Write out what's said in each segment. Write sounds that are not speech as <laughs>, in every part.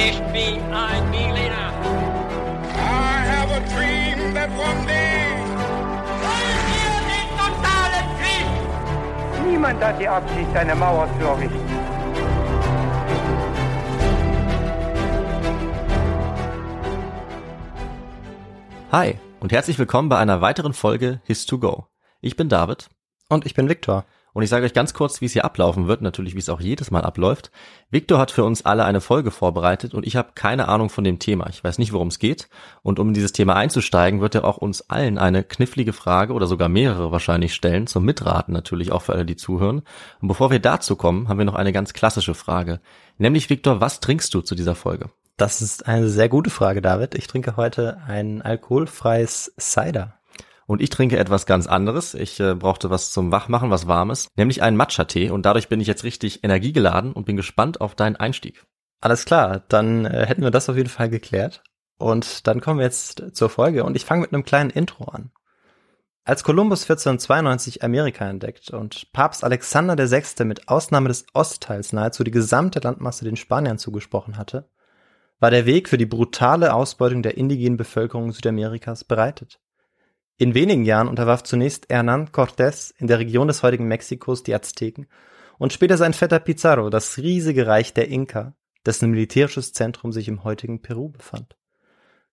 Ich bin ein Berliner. I have a dream that one day. Wollen wir den totalen Krieg? Niemand hat die Absicht, eine Mauer zu errichten. Hi und herzlich willkommen bei einer weiteren Folge His2Go. Ich bin David Und ich bin Viktor. Und ich sage euch ganz kurz, wie es hier ablaufen wird, natürlich wie es auch jedes Mal abläuft. Victor hat für uns alle eine Folge vorbereitet und ich habe keine Ahnung von dem Thema. Ich weiß nicht, worum es geht und um in dieses Thema einzusteigen, wird er auch uns allen eine knifflige Frage oder sogar mehrere wahrscheinlich stellen, zum Mitraten natürlich auch für alle, die zuhören. Und bevor wir dazu kommen, haben wir noch eine ganz klassische Frage. Nämlich, Victor, was trinkst du zu dieser Folge? Das ist eine sehr gute Frage, David. Ich trinke heute ein alkoholfreies Cider. Und ich trinke etwas ganz anderes. Ich äh, brauchte was zum Wachmachen, was Warmes, nämlich einen Matcha-Tee. Und dadurch bin ich jetzt richtig energiegeladen und bin gespannt auf deinen Einstieg. Alles klar, dann äh, hätten wir das auf jeden Fall geklärt. Und dann kommen wir jetzt zur Folge und ich fange mit einem kleinen Intro an. Als Kolumbus 1492 Amerika entdeckt und Papst Alexander VI. mit Ausnahme des Ostteils nahezu die gesamte Landmasse den Spaniern zugesprochen hatte, war der Weg für die brutale Ausbeutung der indigenen Bevölkerung Südamerikas bereitet. In wenigen Jahren unterwarf zunächst Hernán Cortés in der Region des heutigen Mexikos die Azteken und später sein Vetter Pizarro das riesige Reich der Inka, dessen militärisches Zentrum sich im heutigen Peru befand.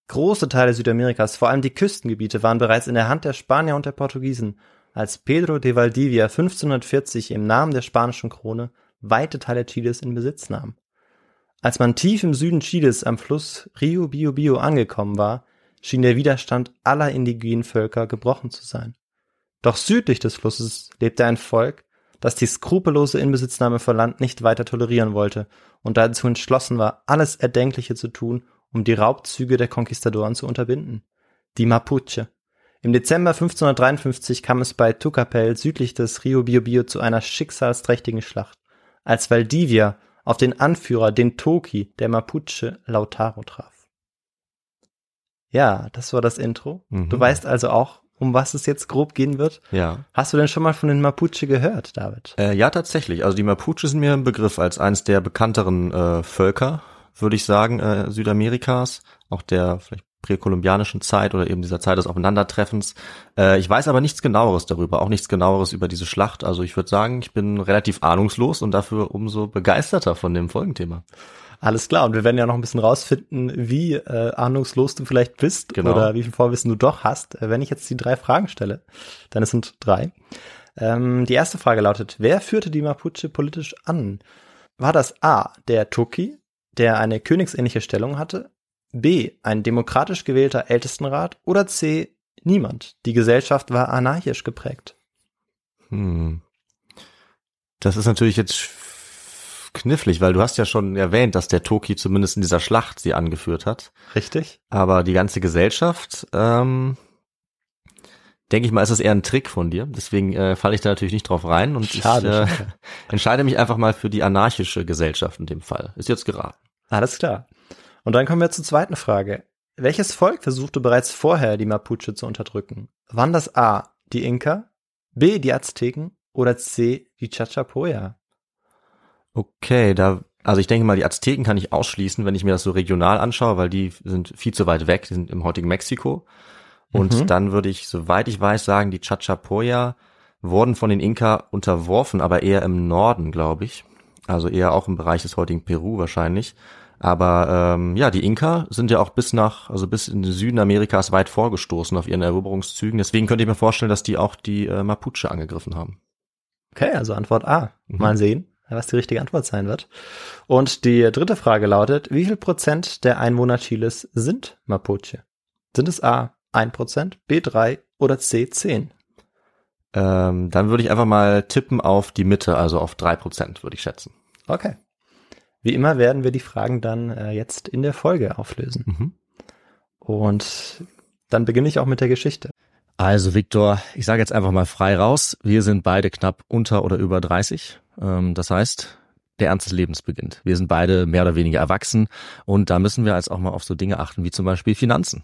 Große Teile Südamerikas, vor allem die Küstengebiete, waren bereits in der Hand der Spanier und der Portugiesen, als Pedro de Valdivia 1540 im Namen der spanischen Krone weite Teile Chiles in Besitz nahm. Als man tief im Süden Chiles am Fluss Rio Biobío angekommen war, schien der Widerstand aller indigenen Völker gebrochen zu sein. Doch südlich des Flusses lebte ein Volk, das die skrupellose Inbesitznahme von Land nicht weiter tolerieren wollte und dazu entschlossen war, alles Erdenkliche zu tun, um die Raubzüge der Konquistadoren zu unterbinden. Die Mapuche. Im Dezember 1553 kam es bei Tucapel südlich des Rio Biobío zu einer schicksalsträchtigen Schlacht, als Valdivia auf den Anführer, den Toki der Mapuche Lautaro traf. Ja, das war das Intro. Mhm. Du weißt also auch, um was es jetzt grob gehen wird. Ja. Hast du denn schon mal von den Mapuche gehört, David? Äh, ja, tatsächlich. Also die Mapuche sind mir ein Begriff als eines der bekannteren äh, Völker, würde ich sagen, äh, Südamerikas, auch der vielleicht präkolumbianischen Zeit oder eben dieser Zeit des Aufeinandertreffens. Äh, ich weiß aber nichts genaueres darüber, auch nichts genaueres über diese Schlacht. Also ich würde sagen, ich bin relativ ahnungslos und dafür umso begeisterter von dem Folgenthema. Alles klar, und wir werden ja noch ein bisschen rausfinden, wie äh, ahnungslos du vielleicht bist Genau. oder wie viel Vorwissen du doch hast, äh, wenn ich jetzt die drei Fragen stelle. Denn es sind drei. Ähm, die erste Frage lautet, wer führte die Mapuche politisch an? War das A, der Toki, der eine königsähnliche Stellung hatte? B, ein demokratisch gewählter Ältestenrat? Oder C, niemand? Die Gesellschaft war anarchisch geprägt. Hm. Das ist natürlich jetzt knifflig, weil du hast ja schon erwähnt, dass der Toki zumindest in dieser Schlacht sie angeführt hat. Richtig? Aber die ganze Gesellschaft, ähm, denke ich mal, ist das eher ein Trick von dir. Deswegen äh, falle ich da natürlich nicht drauf rein und Schade, ich äh, schade. <laughs> entscheide mich einfach mal für die anarchische Gesellschaft in dem Fall. Ist jetzt geraten. Alles klar. Und dann kommen wir zur zweiten Frage. Welches Volk versuchte bereits vorher die Mapuche zu unterdrücken? Waren das A, die Inka, B, die Azteken oder C, die Chachapoya? Okay, da, also ich denke mal, die Azteken kann ich ausschließen, wenn ich mir das so regional anschaue, weil die sind viel zu weit weg, die sind im heutigen Mexiko. Und Mhm. dann würde ich, soweit ich weiß, sagen, die Chachapoya wurden von den Inka unterworfen, aber eher im Norden, glaube ich. Also eher auch im Bereich des heutigen Peru wahrscheinlich. Aber ähm, ja, die Inka sind ja auch bis nach, also bis in den Süden Amerikas weit vorgestoßen auf ihren Eroberungszügen. Deswegen könnte ich mir vorstellen, dass die auch die äh, Mapuche angegriffen haben. Okay, also Antwort A. Mhm. Mal sehen, was die richtige Antwort sein wird. Und die dritte Frage lautet, wie viel Prozent der Einwohner Chiles sind Mapuche? Sind es A, 1 Prozent, B, 3 oder C, 10? Ähm, dann würde ich einfach mal tippen auf die Mitte, also auf drei Prozent, würde ich schätzen. Okay. Wie immer werden wir die Fragen dann äh, jetzt in der Folge auflösen. Mhm. Und dann beginne ich auch mit der Geschichte. Also Viktor, ich sage jetzt einfach mal frei raus, wir sind beide knapp unter oder über 30. Ähm, das heißt, der Ernst des Lebens beginnt. Wir sind beide mehr oder weniger erwachsen und da müssen wir als auch mal auf so Dinge achten wie zum Beispiel Finanzen.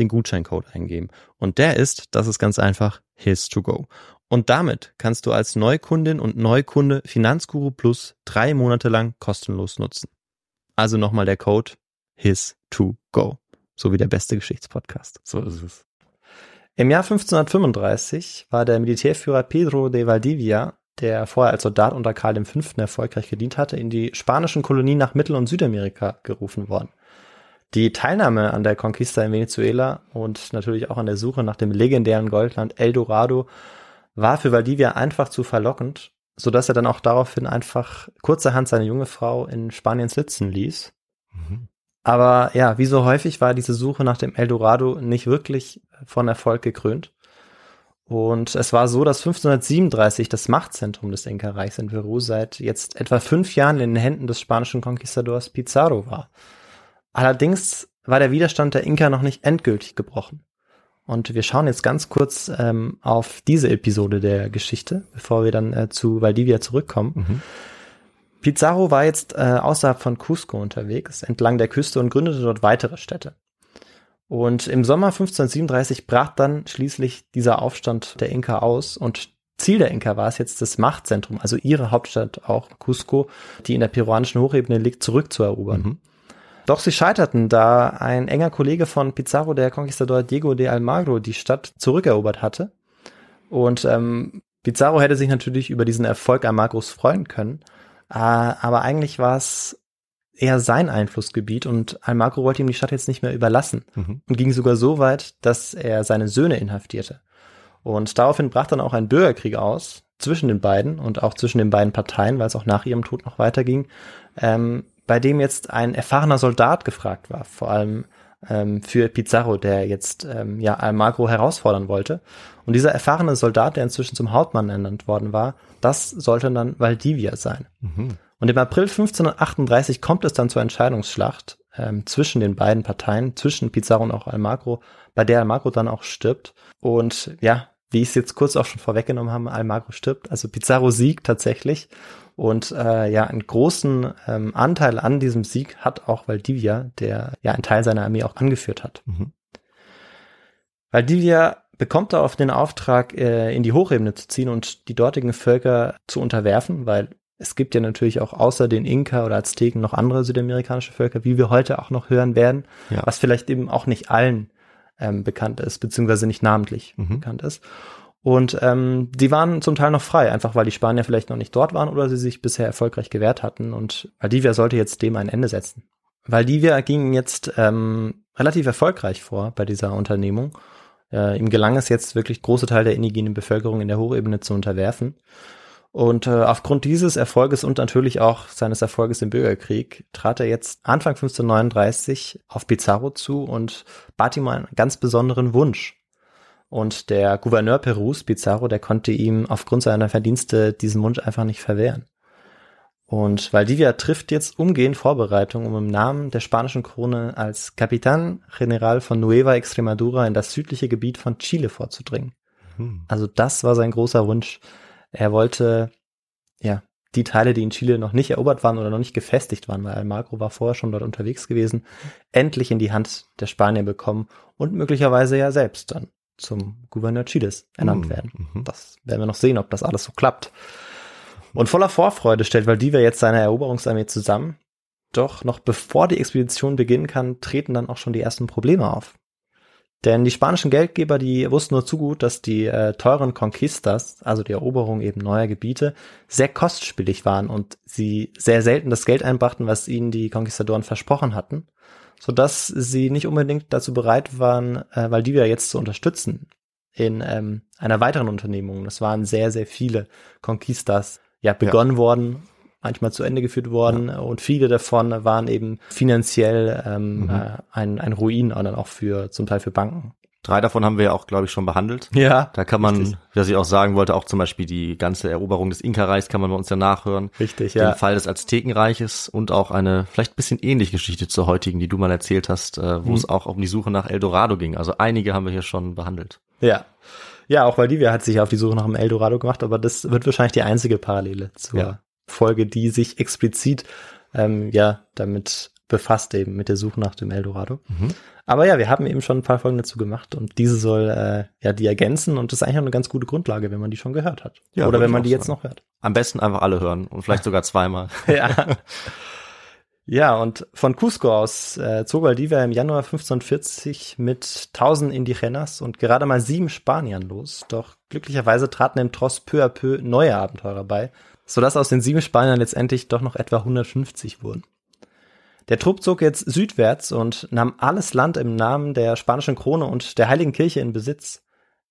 den Gutscheincode eingeben. Und der ist, das ist ganz einfach, his to go. Und damit kannst du als Neukundin und Neukunde Finanzguru Plus drei Monate lang kostenlos nutzen. Also nochmal der Code his to go. So wie der beste Geschichtspodcast. So ist es. Im Jahr 1535 war der Militärführer Pedro de Valdivia der vorher als Soldat unter Karl V. erfolgreich gedient hatte, in die spanischen Kolonien nach Mittel- und Südamerika gerufen worden. Die Teilnahme an der Conquista in Venezuela und natürlich auch an der Suche nach dem legendären Goldland El Dorado war für Valdivia einfach zu verlockend, so dass er dann auch daraufhin einfach kurzerhand seine junge Frau in Spanien sitzen ließ. Mhm. Aber ja, wie so häufig war diese Suche nach dem El Dorado nicht wirklich von Erfolg gekrönt. Und es war so, dass 1537 das Machtzentrum des Inka-Reichs in Peru seit jetzt etwa fünf Jahren in den Händen des spanischen Konquistadors Pizarro war. Allerdings war der Widerstand der Inka noch nicht endgültig gebrochen. Und wir schauen jetzt ganz kurz ähm, auf diese Episode der Geschichte, bevor wir dann äh, zu Valdivia zurückkommen. Mhm. Pizarro war jetzt äh, außerhalb von Cusco unterwegs, entlang der Küste und gründete dort weitere Städte. Und im Sommer 1537 brach dann schließlich dieser Aufstand der Inka aus und Ziel der Inka war es jetzt, das Machtzentrum, also ihre Hauptstadt auch Cusco, die in der peruanischen Hochebene liegt, zurückzuerobern. Mhm. Doch sie scheiterten, da ein enger Kollege von Pizarro, der Conquistador Diego de Almagro, die Stadt zurückerobert hatte. Und ähm, Pizarro hätte sich natürlich über diesen Erfolg Almagros freuen können. Äh, aber eigentlich war es eher sein Einflussgebiet und Almagro wollte ihm die Stadt jetzt nicht mehr überlassen mhm. und ging sogar so weit, dass er seine Söhne inhaftierte. Und daraufhin brach dann auch ein Bürgerkrieg aus zwischen den beiden und auch zwischen den beiden Parteien, weil es auch nach ihrem Tod noch weiterging, ähm, bei dem jetzt ein erfahrener Soldat gefragt war, vor allem ähm, für Pizarro, der jetzt ähm, ja Almagro herausfordern wollte. Und dieser erfahrene Soldat, der inzwischen zum Hauptmann ernannt worden war, das sollte dann Valdivia sein. Mhm. Und im April 1538 kommt es dann zur Entscheidungsschlacht ähm, zwischen den beiden Parteien, zwischen Pizarro und auch Almagro, bei der Almagro dann auch stirbt. Und ja, wie ich es jetzt kurz auch schon vorweggenommen habe, Almagro stirbt. Also Pizarro siegt tatsächlich. Und äh, ja, einen großen ähm, Anteil an diesem Sieg hat auch Valdivia, der ja einen Teil seiner Armee auch angeführt hat. Mhm. Valdivia bekommt darauf den Auftrag, äh, in die Hochebene zu ziehen und die dortigen Völker zu unterwerfen, weil es gibt ja natürlich auch außer den Inka oder Azteken noch andere südamerikanische Völker, wie wir heute auch noch hören werden, ja. was vielleicht eben auch nicht allen ähm, bekannt ist, beziehungsweise nicht namentlich mhm. bekannt ist. Und ähm, die waren zum Teil noch frei, einfach weil die Spanier vielleicht noch nicht dort waren oder sie sich bisher erfolgreich gewehrt hatten. Und Valdivia sollte jetzt dem ein Ende setzen. Valdivia ging jetzt ähm, relativ erfolgreich vor bei dieser Unternehmung. Äh, ihm gelang es jetzt wirklich große Teile der indigenen Bevölkerung in der Hochebene zu unterwerfen. Und äh, aufgrund dieses Erfolges und natürlich auch seines Erfolges im Bürgerkrieg trat er jetzt Anfang 1539 auf Pizarro zu und bat ihm einen ganz besonderen Wunsch. Und der Gouverneur Perus, Pizarro, der konnte ihm aufgrund seiner Verdienste diesen Wunsch einfach nicht verwehren. Und Valdivia trifft jetzt umgehend Vorbereitungen, um im Namen der spanischen Krone als Capitán General von Nueva Extremadura in das südliche Gebiet von Chile vorzudringen. Hm. Also das war sein großer Wunsch. Er wollte, ja, die Teile, die in Chile noch nicht erobert waren oder noch nicht gefestigt waren, weil Almagro war vorher schon dort unterwegs gewesen, endlich in die Hand der Spanier bekommen und möglicherweise ja selbst dann zum Gouverneur Chiles ernannt mhm. werden. Das werden wir noch sehen, ob das alles so klappt. Und voller Vorfreude stellt Valdivia jetzt seine Eroberungsarmee zusammen. Doch noch bevor die Expedition beginnen kann, treten dann auch schon die ersten Probleme auf. Denn die spanischen Geldgeber, die wussten nur zu gut, dass die äh, teuren Conquistas, also die Eroberung eben neuer Gebiete, sehr kostspielig waren und sie sehr selten das Geld einbrachten, was ihnen die Conquistadoren versprochen hatten, sodass sie nicht unbedingt dazu bereit waren, äh, Valdivia jetzt zu unterstützen in ähm, einer weiteren Unternehmung. Das waren sehr, sehr viele Conquistas, ja, begonnen ja. worden manchmal zu Ende geführt worden ja. und viele davon waren eben finanziell ähm, mhm. äh, ein, ein Ruin und dann auch für zum Teil für Banken. Drei davon haben wir ja auch, glaube ich, schon behandelt. Ja. Da kann man, richtig. was ich auch sagen wollte, auch zum Beispiel die ganze Eroberung des Inka-Reichs kann man bei uns ja nachhören. Richtig, ja. Den Fall des Aztekenreiches und auch eine vielleicht bisschen ähnliche Geschichte zur heutigen, die du mal erzählt hast, äh, wo mhm. es auch um die Suche nach Eldorado ging. Also einige haben wir hier schon behandelt. Ja. Ja, auch Valdivia hat sich auf die Suche nach dem Eldorado gemacht, aber das wird wahrscheinlich die einzige Parallele zur ja. Folge, die sich explizit ähm, ja damit befasst eben mit der Suche nach dem Eldorado. Mhm. Aber ja, wir haben eben schon ein paar Folgen dazu gemacht und diese soll äh, ja die ergänzen und das ist eigentlich auch eine ganz gute Grundlage, wenn man die schon gehört hat. Ja, Oder wenn man die sagen. jetzt noch hört. Am besten einfach alle hören und vielleicht <laughs> sogar zweimal. <laughs> ja. Ja, und von Cusco aus äh, zog Valdivia im Januar 1540 mit 1000 Indigenas und gerade mal sieben Spaniern los. Doch glücklicherweise traten im Tross peu à peu neue Abenteurer bei, sodass aus den sieben Spaniern letztendlich doch noch etwa 150 wurden. Der Trupp zog jetzt südwärts und nahm alles Land im Namen der spanischen Krone und der Heiligen Kirche in Besitz.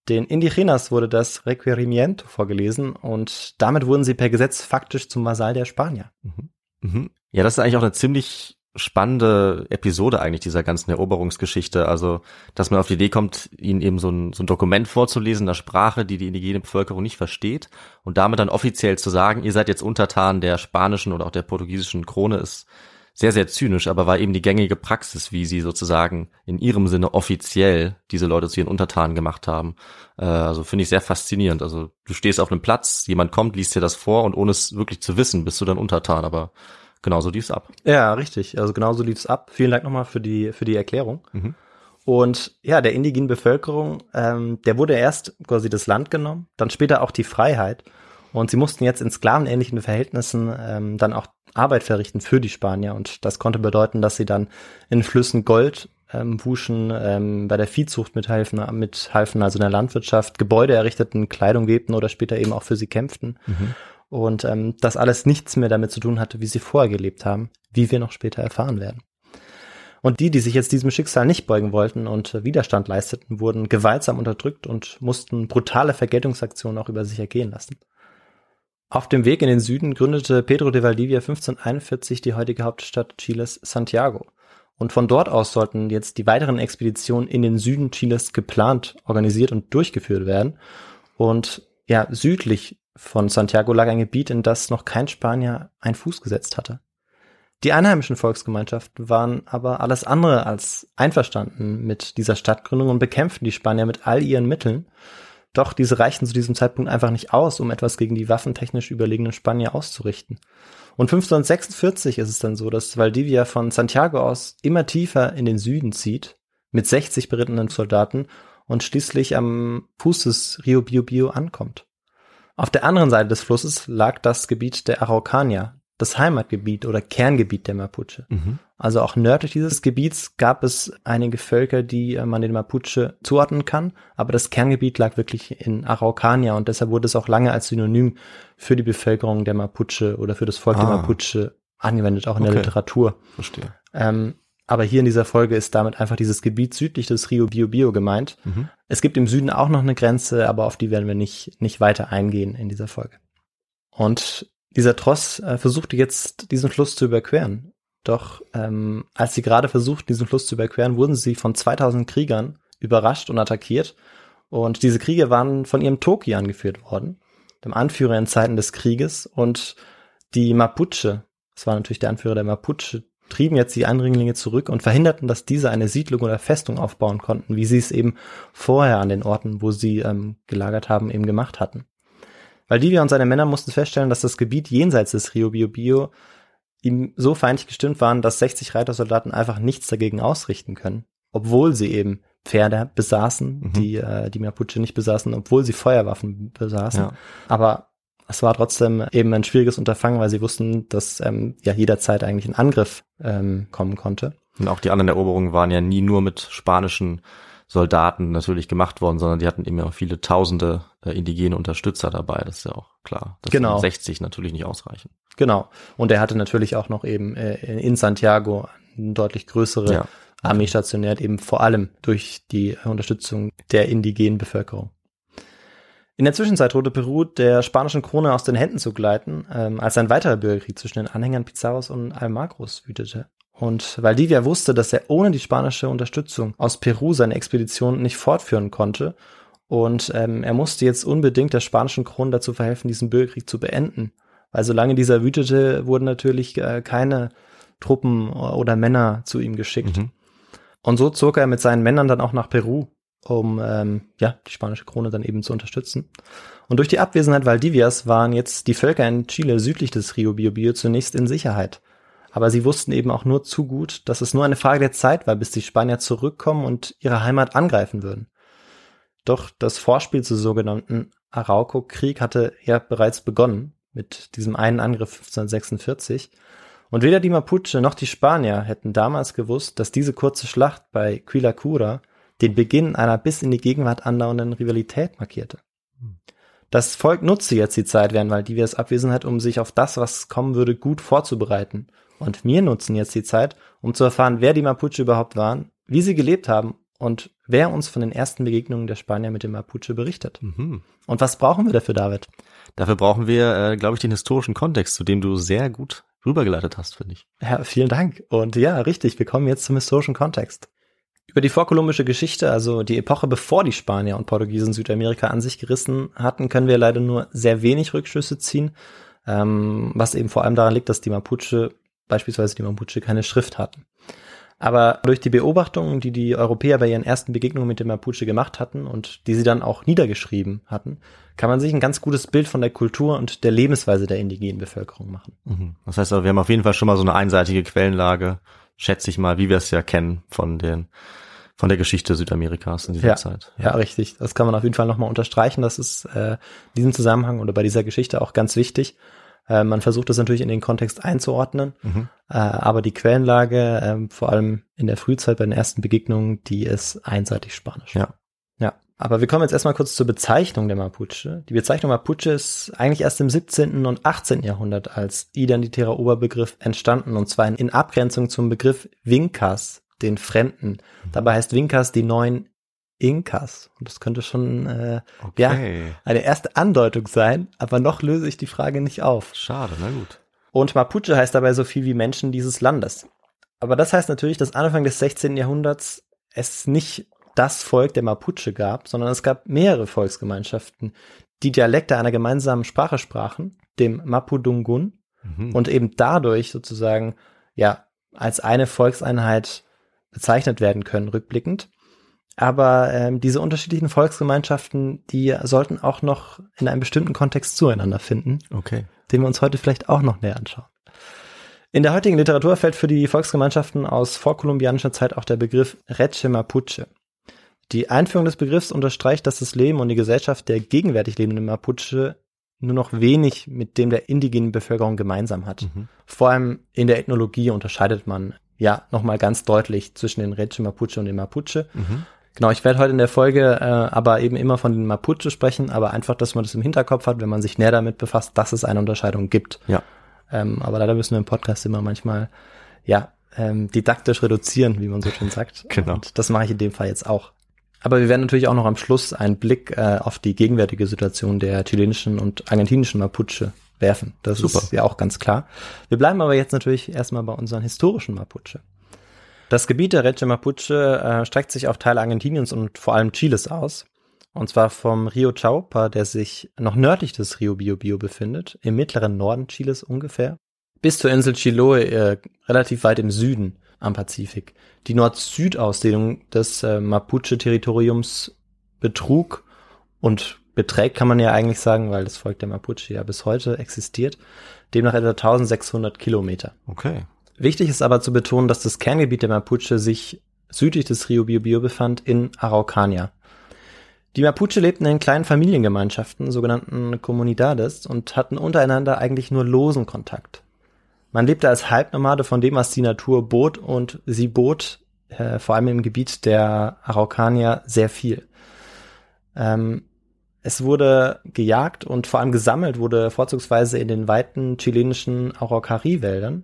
Den Indigenas wurde das Requerimiento vorgelesen und damit wurden sie per Gesetz faktisch zum Vasall der Spanier. Mhm. Mhm. Ja, das ist eigentlich auch eine ziemlich spannende Episode eigentlich dieser ganzen Eroberungsgeschichte. Also, dass man auf die Idee kommt, ihnen eben so ein, so ein Dokument vorzulesen, eine Sprache, die die indigene Bevölkerung nicht versteht und damit dann offiziell zu sagen, ihr seid jetzt Untertan der spanischen oder auch der portugiesischen Krone ist sehr, sehr zynisch, aber war eben die gängige Praxis, wie sie sozusagen in ihrem Sinne offiziell diese Leute zu ihren Untertanen gemacht haben. Äh, also finde ich sehr faszinierend. Also du stehst auf einem Platz, jemand kommt, liest dir das vor und ohne es wirklich zu wissen, bist du dann Untertan, aber genauso lief's ab. Ja, richtig. Also genauso lief's ab. Vielen Dank nochmal für die, für die Erklärung. Mhm. Und ja, der indigenen Bevölkerung, ähm, der wurde erst quasi das Land genommen, dann später auch die Freiheit. Und sie mussten jetzt in sklavenähnlichen Verhältnissen ähm, dann auch Arbeit verrichten für die Spanier. Und das konnte bedeuten, dass sie dann in Flüssen Gold ähm, wuschen, ähm, bei der Viehzucht mithelfen, mithalfen, also in der Landwirtschaft, Gebäude errichteten, Kleidung webten oder später eben auch für sie kämpften. Mhm. Und ähm, das alles nichts mehr damit zu tun hatte, wie sie vorher gelebt haben, wie wir noch später erfahren werden. Und die, die sich jetzt diesem Schicksal nicht beugen wollten und Widerstand leisteten, wurden gewaltsam unterdrückt und mussten brutale Vergeltungsaktionen auch über sich ergehen lassen. Auf dem Weg in den Süden gründete Pedro de Valdivia 1541 die heutige Hauptstadt Chiles Santiago. Und von dort aus sollten jetzt die weiteren Expeditionen in den Süden Chiles geplant, organisiert und durchgeführt werden. Und ja, südlich von Santiago lag ein Gebiet, in das noch kein Spanier einen Fuß gesetzt hatte. Die einheimischen Volksgemeinschaften waren aber alles andere als einverstanden mit dieser Stadtgründung und bekämpften die Spanier mit all ihren Mitteln. Doch diese reichten zu diesem Zeitpunkt einfach nicht aus, um etwas gegen die waffentechnisch überlegenen Spanier auszurichten. Und 1546 ist es dann so, dass Valdivia von Santiago aus immer tiefer in den Süden zieht, mit 60 berittenen Soldaten und schließlich am Fuß des Rio Biobio ankommt. Auf der anderen Seite des Flusses lag das Gebiet der Araucanier, das Heimatgebiet oder Kerngebiet der Mapuche. Mhm. Also auch nördlich dieses Gebiets gab es einige Völker, die äh, man den Mapuche zuordnen kann, aber das Kerngebiet lag wirklich in Araucania und deshalb wurde es auch lange als Synonym für die Bevölkerung der Mapuche oder für das Volk der Ah. Mapuche angewendet, auch in der Okay. Literatur. Verstehe. Ähm, aber hier in dieser Folge ist damit einfach dieses Gebiet südlich des Rio Biobio gemeint. Mhm. Es gibt im Süden auch noch eine Grenze, aber auf die werden wir nicht, nicht weiter eingehen in dieser Folge. Und dieser Tross äh, versuchte jetzt, diesen Fluss zu überqueren. Doch ähm, als sie gerade versuchten, diesen Fluss zu überqueren, wurden sie von 2000 Kriegern überrascht und attackiert. Und diese Kriege waren von ihrem Toki angeführt worden, dem Anführer in Zeiten des Krieges. Und die Mapuche, das war natürlich der Anführer der Mapuche, trieben jetzt die Eindringlinge zurück und verhinderten, dass diese eine Siedlung oder Festung aufbauen konnten, wie sie es eben vorher an den Orten, wo sie ähm, gelagert haben, eben gemacht hatten. Valdivia und seine Männer mussten feststellen, dass das Gebiet jenseits des Rio Biobio ihm so feindlich gestimmt waren, dass 60 Reitersoldaten einfach nichts dagegen ausrichten können, obwohl sie eben Pferde besaßen, Mhm. die äh, die Mapuche nicht besaßen, obwohl sie Feuerwaffen besaßen. Ja. Aber es war trotzdem eben ein schwieriges Unterfangen, weil sie wussten, dass ähm, ja jederzeit eigentlich ein Angriff ähm, kommen konnte. Und auch die anderen Eroberungen waren ja nie nur mit spanischen Soldaten natürlich gemacht worden, sondern die hatten eben auch viele tausende äh, indigene Unterstützer dabei. Das ist ja auch klar. Das Genau. würden 60 natürlich nicht ausreichen. Genau. Und er hatte natürlich auch noch eben äh, in Santiago eine deutlich größere Ja. Armee stationiert, eben vor allem durch die Unterstützung der indigenen Bevölkerung. In der Zwischenzeit drohte Peru der spanischen Krone aus den Händen zu gleiten, ähm, als ein weiterer Bürgerkrieg zwischen den Anhängern Pizarros und Almagros wütete. Und Valdivia wusste, dass er ohne die spanische Unterstützung aus Peru seine Expedition nicht fortführen konnte. Und ähm, er musste jetzt unbedingt der spanischen Krone dazu verhelfen, diesen Bürgerkrieg zu beenden. Weil solange dieser wütete, wurden natürlich äh, keine Truppen oder Männer zu ihm geschickt. Mhm. Und so zog er mit seinen Männern dann auch nach Peru, um ähm, ja die spanische Krone dann eben zu unterstützen. Und durch die Abwesenheit Valdivias waren jetzt die Völker in Chile südlich des Rio Biobío zunächst in Sicherheit. Aber sie wussten eben auch nur zu gut, dass es nur eine Frage der Zeit war, bis die Spanier zurückkommen und ihre Heimat angreifen würden. Doch das Vorspiel zu sogenannten Arauco-Krieg hatte ja bereits begonnen mit diesem einen Angriff 1546. Und weder die Mapuche noch die Spanier hätten damals gewusst, dass diese kurze Schlacht bei Quilacura den Beginn einer bis in die Gegenwart andauernden Rivalität markierte. Das Volk nutzte jetzt die Zeit während Valdivias Abwesenheit, um sich auf das, was kommen würde, gut vorzubereiten. Und wir nutzen jetzt die Zeit, um zu erfahren, wer die Mapuche überhaupt waren, wie sie gelebt haben und wer uns von den ersten Begegnungen der Spanier mit dem Mapuche berichtet. Mhm. Und was brauchen wir dafür, David? Dafür brauchen wir, äh, glaube ich, den historischen Kontext, zu dem du sehr gut rübergeleitet hast, finde ich. Ja, vielen Dank. Und ja, richtig, wir kommen jetzt zum historischen Kontext. Über die vorkolumbische Geschichte, also die Epoche bevor die Spanier und Portugiesen Südamerika an sich gerissen hatten, können wir leider nur sehr wenig Rückschlüsse ziehen, ähm, was eben vor allem daran liegt, dass die Mapuche, beispielsweise die Mapuche, keine Schrift hatten. Aber durch die Beobachtungen, die die Europäer bei ihren ersten Begegnungen mit dem Mapuche gemacht hatten und die sie dann auch niedergeschrieben hatten, kann man sich ein ganz gutes Bild von der Kultur und der Lebensweise der indigenen Bevölkerung machen. Mhm. Das heißt aber, wir haben auf jeden Fall schon mal so eine einseitige Quellenlage, schätze ich mal, wie wir es ja kennen von den von der Geschichte Südamerikas in dieser Ja. Zeit. Ja, richtig. Das kann man auf jeden Fall nochmal unterstreichen. Das ist äh, in diesem Zusammenhang oder bei dieser Geschichte auch ganz wichtig. Äh, man versucht das natürlich in den Kontext einzuordnen, Mhm. äh, aber die Quellenlage, ähm, vor allem in der Frühzeit bei den ersten Begegnungen, die ist einseitig spanisch. Ja. Ja, aber wir kommen jetzt erstmal kurz zur Bezeichnung der Mapuche. Die Bezeichnung Mapuche ist eigentlich erst im 17. und 18. Jahrhundert als identitärer Oberbegriff entstanden und zwar in, Abgrenzung zum Begriff Vincas, den Fremden. Dabei heißt Vincas die neuen Inkas. Und das könnte schon äh, ja, Okay. eine erste Andeutung sein, aber noch löse ich die Frage nicht auf. Schade, na gut. Und Mapuche heißt dabei so viel wie Menschen dieses Landes. Aber das heißt natürlich, dass Anfang des 16. Jahrhunderts es nicht das Volk der Mapuche gab, sondern es gab mehrere Volksgemeinschaften, die Dialekte einer gemeinsamen Sprache sprachen, dem Mapudungun, Mhm. und eben dadurch sozusagen ja als eine Volkseinheit bezeichnet werden können, rückblickend. Aber ähm, diese unterschiedlichen Volksgemeinschaften, die sollten auch noch in einem bestimmten Kontext zueinander finden, okay. den wir uns heute vielleicht auch noch näher anschauen. In der heutigen Literatur fällt für die Volksgemeinschaften aus vorkolumbianischer Zeit auch der Begriff Reche Mapuche. Die Einführung des Begriffs unterstreicht, dass das Leben und die Gesellschaft der gegenwärtig lebenden Mapuche nur noch wenig mit dem der indigenen Bevölkerung gemeinsam hat. Mhm. Vor allem in der Ethnologie unterscheidet man ja nochmal ganz deutlich zwischen den Reche Mapuche und den Mapuche. Mhm. Genau, ich werde heute in der Folge äh, aber eben immer von den Mapuche sprechen, aber einfach, dass man das im Hinterkopf hat, wenn man sich näher damit befasst, dass es eine Unterscheidung gibt. Ja. Ähm, aber leider müssen wir im Podcast immer manchmal, ja, ähm, didaktisch reduzieren, wie man so schön sagt. <laughs> genau. Und das mache ich in dem Fall jetzt auch. Aber wir werden natürlich auch noch am Schluss einen Blick äh, auf die gegenwärtige Situation der chilenischen und argentinischen Mapuche werfen. Das Super. ist ja auch ganz klar. Wir bleiben aber jetzt natürlich erstmal bei unseren historischen Mapuche. Das Gebiet der Reche Mapuche äh, streckt sich auf Teile Argentiniens und vor allem Chiles aus. Und zwar vom Rio Chaupa, der sich noch nördlich des Rio Biobio befindet, im mittleren Norden Chiles ungefähr, bis zur Insel Chiloe, äh, relativ weit im Süden am Pazifik. Die Nord-Süd-Ausdehnung des äh, Mapuche-Territoriums betrug und beträgt, kann man ja eigentlich sagen, weil das Volk der Mapuche ja bis heute existiert, demnach etwa 1600 Kilometer. Okay. Wichtig ist aber zu betonen, dass das Kerngebiet der Mapuche sich südlich des Rio Biobio befand in Araucania. Die Mapuche lebten in kleinen Familiengemeinschaften, sogenannten Comunidades, und hatten untereinander eigentlich nur losen Kontakt. Man lebte als Halbnomade von dem, was die Natur bot und sie bot äh, vor allem im Gebiet der Araucanier sehr viel. Ähm, es wurde gejagt und vor allem gesammelt wurde vorzugsweise in den weiten chilenischen Araucari-Wäldern.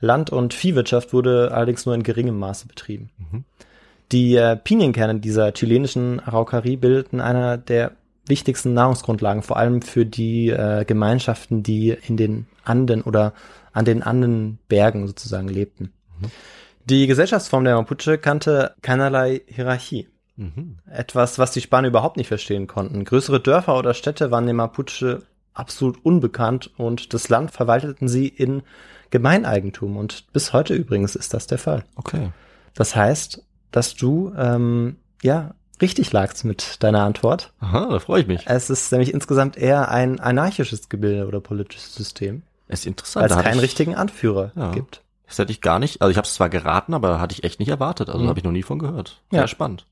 Land- und Viehwirtschaft wurde allerdings nur in geringem Maße betrieben. Mhm. Die äh, Pinienkerne dieser chilenischen Araucarie bildeten einer der wichtigsten Nahrungsgrundlagen, vor allem für die äh, Gemeinschaften, die in den Anden oder an den anderen Bergen sozusagen lebten. Mhm. Die Gesellschaftsform der Mapuche kannte keinerlei Hierarchie. Etwas, was die Spanier überhaupt nicht verstehen konnten. Größere Dörfer oder Städte waren den Mapuche absolut unbekannt und das Land verwalteten sie in Gemeineigentum und bis heute übrigens ist das der Fall. Okay. Das heißt, dass du ähm, ja richtig lagst mit deiner Antwort. Aha, da freue ich mich. Es ist nämlich insgesamt eher ein anarchisches Gebilde oder politisches System. Ist interessant. Weil es keinen ich, richtigen Anführer ja, gibt. Das hätte ich gar nicht, also ich habe es zwar geraten, aber hatte ich echt nicht erwartet. Also mhm. habe ich noch nie von gehört. Sehr ja. spannend.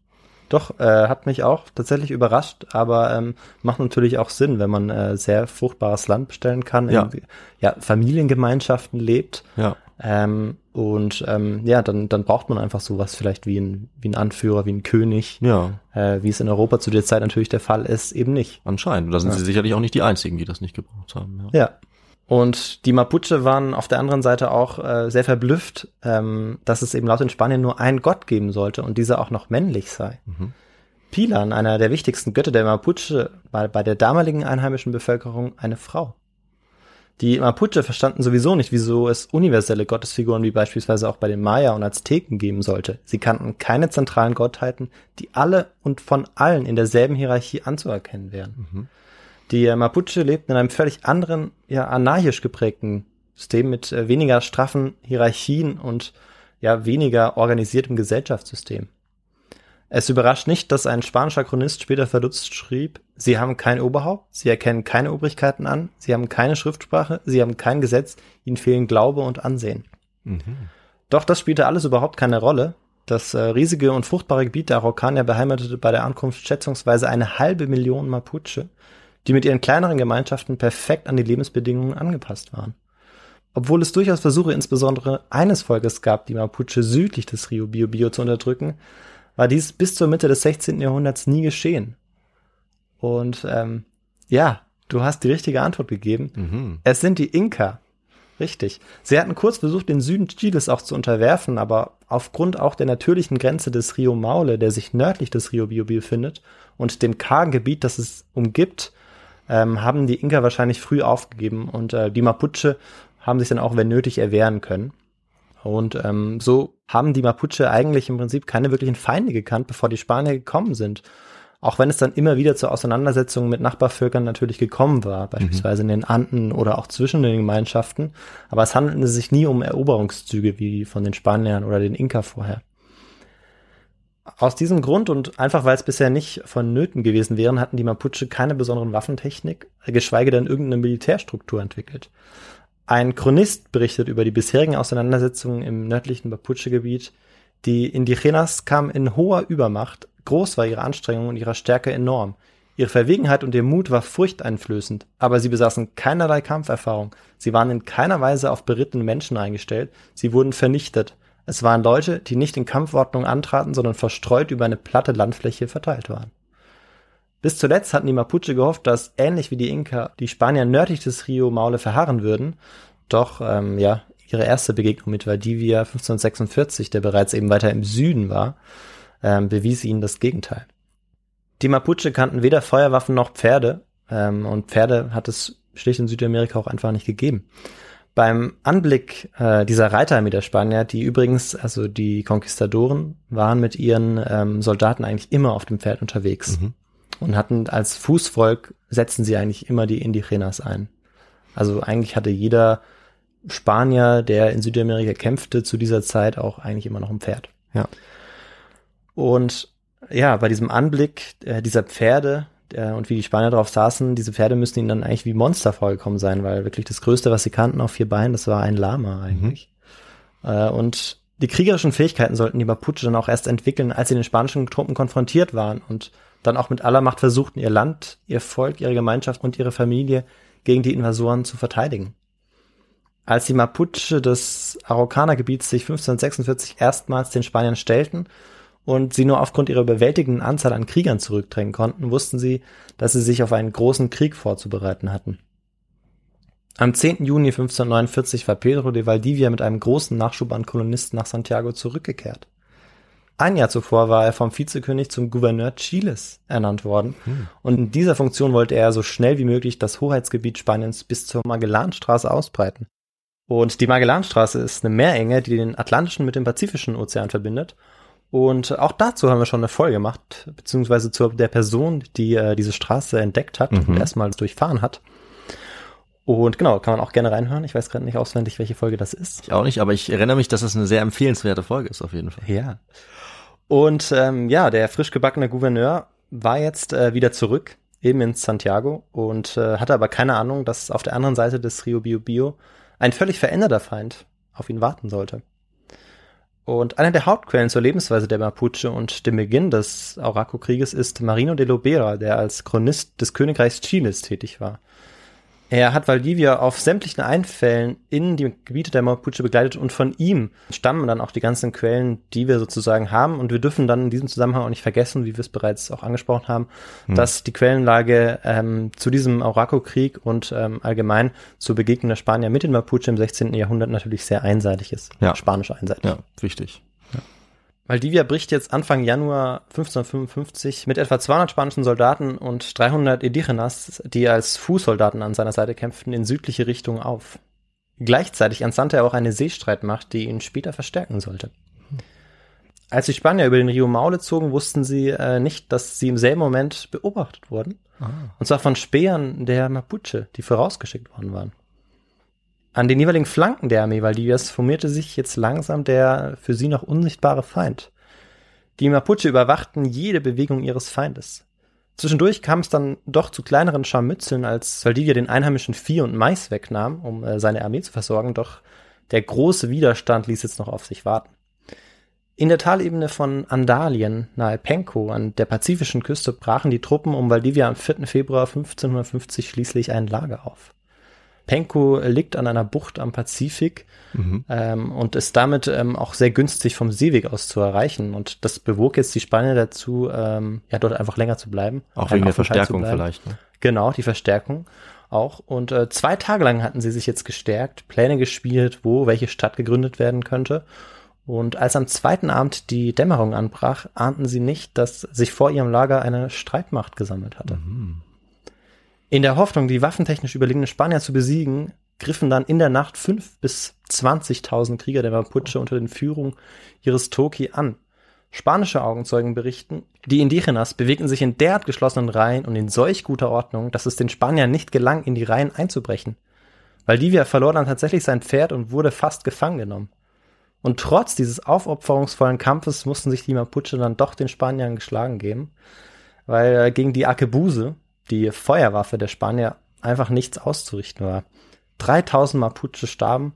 Doch, äh, hat mich auch tatsächlich überrascht, aber ähm, macht natürlich auch Sinn, wenn man äh, sehr fruchtbares Land bestellen kann, ja. in ja, Familiengemeinschaften lebt. Ja. Ähm, und ähm, ja, dann, dann braucht man einfach sowas vielleicht wie ein, wie ein Anführer, wie ein König. Ja. Äh, wie es in Europa zu der Zeit natürlich der Fall ist, eben nicht. Anscheinend. Da sind ja. sie sicherlich auch nicht die einzigen, die das nicht gebraucht haben. Ja. ja. Und die Mapuche waren auf der anderen Seite auch äh, sehr verblüfft, ähm, dass es eben laut in Spanien nur einen Gott geben sollte und dieser auch noch männlich sei. Mhm. Pilan, einer der wichtigsten Götter der Mapuche, war bei der damaligen einheimischen Bevölkerung eine Frau. Die Mapuche verstanden sowieso nicht, wieso es universelle Gottesfiguren wie beispielsweise auch bei den Maya und Azteken geben sollte. Sie kannten keine zentralen Gottheiten, die alle und von allen in derselben Hierarchie anzuerkennen wären. Mhm. Die Mapuche lebten in einem völlig anderen, ja, anarchisch geprägten System mit äh, weniger straffen Hierarchien und ja, weniger organisiertem Gesellschaftssystem. Es überrascht nicht, dass ein spanischer Chronist später verdutzt schrieb, sie haben kein Oberhaupt, sie erkennen keine Obrigkeiten an, sie haben keine Schriftsprache, sie haben kein Gesetz, ihnen fehlen Glaube und Ansehen. Mhm. Doch das spielte alles überhaupt keine Rolle. Das äh, riesige und fruchtbare Gebiet der Araucanier beheimatete bei der Ankunft schätzungsweise eine halbe Million Mapuche die mit ihren kleineren Gemeinschaften perfekt an die Lebensbedingungen angepasst waren. Obwohl es durchaus Versuche insbesondere eines Volkes gab, die Mapuche südlich des Rio Biobio zu unterdrücken, war dies bis zur Mitte des 16. Jahrhunderts nie geschehen. Und ähm, ja, du hast die richtige Antwort gegeben. Mhm. Es sind die Inka. Richtig. Sie hatten kurz versucht, den Süden Chiles auch zu unterwerfen, aber aufgrund auch der natürlichen Grenze des Rio Maule, der sich nördlich des Rio Biobio findet, und dem kargen Gebiet, das es umgibt, ähm, haben die Inka wahrscheinlich früh aufgegeben und äh, die Mapuche haben sich dann auch, wenn nötig, erwehren können. Und ähm, so haben die Mapuche eigentlich im Prinzip keine wirklichen Feinde gekannt, bevor die Spanier gekommen sind. Auch wenn es dann immer wieder zu Auseinandersetzungen mit Nachbarvölkern natürlich gekommen war, beispielsweise mhm. in den Anden oder auch zwischen den Gemeinschaften. Aber es handelte sich nie um Eroberungszüge wie von den Spaniern oder den Inka vorher. Aus diesem Grund und einfach weil es bisher nicht vonnöten gewesen wären, hatten die Mapuche keine besonderen Waffentechnik, geschweige denn irgendeine Militärstruktur entwickelt. Ein Chronist berichtet über die bisherigen Auseinandersetzungen im nördlichen Mapuche-Gebiet. Die Indigenas kamen in hoher Übermacht, groß war ihre Anstrengung und ihre Stärke enorm. Ihre Verwegenheit und ihr Mut war furchteinflößend, aber sie besaßen keinerlei Kampferfahrung. Sie waren in keiner Weise auf berittene Menschen eingestellt. Sie wurden vernichtet. Es waren Leute, die nicht in Kampfordnung antraten, sondern verstreut über eine platte Landfläche verteilt waren. Bis zuletzt hatten die Mapuche gehofft, dass ähnlich wie die Inka die Spanier nördlich des Rio Maule verharren würden. Doch ähm, ja, ihre erste Begegnung mit Valdivia 1546, der bereits eben weiter im Süden war, ähm, bewies ihnen das Gegenteil. Die Mapuche kannten weder Feuerwaffen noch Pferde ähm, und Pferde hat es schlicht in Südamerika auch einfach nicht gegeben. Beim Anblick äh, dieser Reiterarmee der Spanier, die übrigens, also die Konquistadoren, waren mit ihren ähm, Soldaten eigentlich immer auf dem Pferd unterwegs mhm. und hatten als Fußvolk setzen sie eigentlich immer die Indigenas ein. Also eigentlich hatte jeder Spanier, der in Südamerika kämpfte, zu dieser Zeit auch eigentlich immer noch ein Pferd. Ja. Und ja, bei diesem Anblick äh, dieser Pferde äh, und wie die Spanier drauf saßen, diese Pferde müssten ihnen dann eigentlich wie Monster vorgekommen sein, weil wirklich das Größte, was sie kannten auf vier Beinen, das war ein Lama eigentlich. Mhm. Und die kriegerischen Fähigkeiten sollten die Mapuche dann auch erst entwickeln, als sie den spanischen Truppen konfrontiert waren und dann auch mit aller Macht versuchten, ihr Land, ihr Volk, ihre Gemeinschaft und ihre Familie gegen die Invasoren zu verteidigen. Als die Mapuche des Araucaner-Gebiets sich 1546 erstmals den Spaniern stellten und sie nur aufgrund ihrer überwältigenden Anzahl an Kriegern zurückdrängen konnten, wussten sie, dass sie sich auf einen großen Krieg vorzubereiten hatten. Am 10. Juni 1549 war Pedro de Valdivia mit einem großen Nachschub an Kolonisten nach Santiago zurückgekehrt. Ein Jahr zuvor war er vom Vizekönig zum Gouverneur Chiles ernannt worden hm. und in dieser Funktion wollte er so schnell wie möglich das Hoheitsgebiet Spaniens bis zur Magellanstraße ausbreiten. Und die Magellanstraße ist eine Meerenge, die den Atlantischen mit dem Pazifischen Ozean verbindet und auch dazu haben wir schon eine Folge gemacht, beziehungsweise zu der Person, die äh, diese Straße entdeckt hat mhm. und erstmal durchfahren hat. Und genau, kann man auch gerne reinhören. Ich weiß gerade nicht auswendig, welche Folge das ist. Ich auch nicht, aber ich erinnere mich, dass es eine sehr empfehlenswerte Folge ist, auf jeden Fall. Ja. Und ähm, ja, der frisch gebackene Gouverneur war jetzt äh, wieder zurück, eben in Santiago, und äh, hatte aber keine Ahnung, dass auf der anderen Seite des Rio Bio Bio ein völlig veränderter Feind auf ihn warten sollte. Und eine der Hauptquellen zur Lebensweise der Mapuche und dem Beginn des Auraco-Krieges ist Marino de Lobera, der als Chronist des Königreichs Chiles tätig war. Er hat Valdivia auf sämtlichen Einfällen in die Gebiete der Mapuche begleitet und von ihm stammen dann auch die ganzen Quellen, die wir sozusagen haben. Und wir dürfen dann in diesem Zusammenhang auch nicht vergessen, wie wir es bereits auch angesprochen haben, hm. dass die Quellenlage ähm, zu diesem Auraco-Krieg und ähm, allgemein zur Begegnung der Spanier mit den Mapuche im 16. Jahrhundert natürlich sehr einseitig ist. Ja. Spanisch einseitig. Ja, wichtig. Valdivia bricht jetzt Anfang Januar 1555 mit etwa 200 spanischen Soldaten und 300 Indigenas, die als Fußsoldaten an seiner Seite kämpften, in südliche Richtung auf. Gleichzeitig entsandte er auch eine Seestreitmacht, die ihn später verstärken sollte. Als die Spanier über den Rio Maule zogen, wussten sie äh, nicht, dass sie im selben Moment beobachtet wurden. Ah. Und zwar von Spähern der Mapuche, die vorausgeschickt worden waren. An den jeweiligen Flanken der Armee Valdivias formierte sich jetzt langsam der für sie noch unsichtbare Feind. Die Mapuche überwachten jede Bewegung ihres Feindes. Zwischendurch kam es dann doch zu kleineren Scharmützeln, als Valdivia den einheimischen Vieh und Mais wegnahm, um äh, seine Armee zu versorgen, doch der große Widerstand ließ jetzt noch auf sich warten. In der Talebene von Andalien, nahe Penco, an der pazifischen Küste, brachen die Truppen um Valdivia am 4. Februar 1550 schließlich ein Lager auf. Penco liegt an einer Bucht am Pazifik mhm. ähm, und ist damit ähm, auch sehr günstig vom Seeweg aus zu erreichen. Und das bewog jetzt die Spanier dazu, ähm, ja, dort einfach länger zu bleiben. Auch wegen der Verstärkung vielleicht. Ne? Genau, die Verstärkung auch. Und äh, zwei Tage lang hatten sie sich jetzt gestärkt, Pläne gespielt, wo welche Stadt gegründet werden könnte. Und als am zweiten Abend die Dämmerung anbrach, ahnten sie nicht, dass sich vor ihrem Lager eine Streitmacht gesammelt hatte. Mhm. In der Hoffnung, die waffentechnisch überlegene Spanier zu besiegen, griffen dann in der Nacht fünf bis zwanzigtausend Krieger der Mapuche unter den Führung ihres Toki an. Spanische Augenzeugen berichten, die Indigenas bewegten sich in derart geschlossenen Reihen und in solch guter Ordnung, dass es den Spaniern nicht gelang, in die Reihen einzubrechen. Valdivia verlor dann tatsächlich sein Pferd und wurde fast gefangen genommen. Und trotz dieses aufopferungsvollen Kampfes mussten sich die Mapuche dann doch den Spaniern geschlagen geben, weil äh, gegen die Akebuse, die Feuerwaffe der Spanier einfach nichts auszurichten war. 3000 Mapuche starben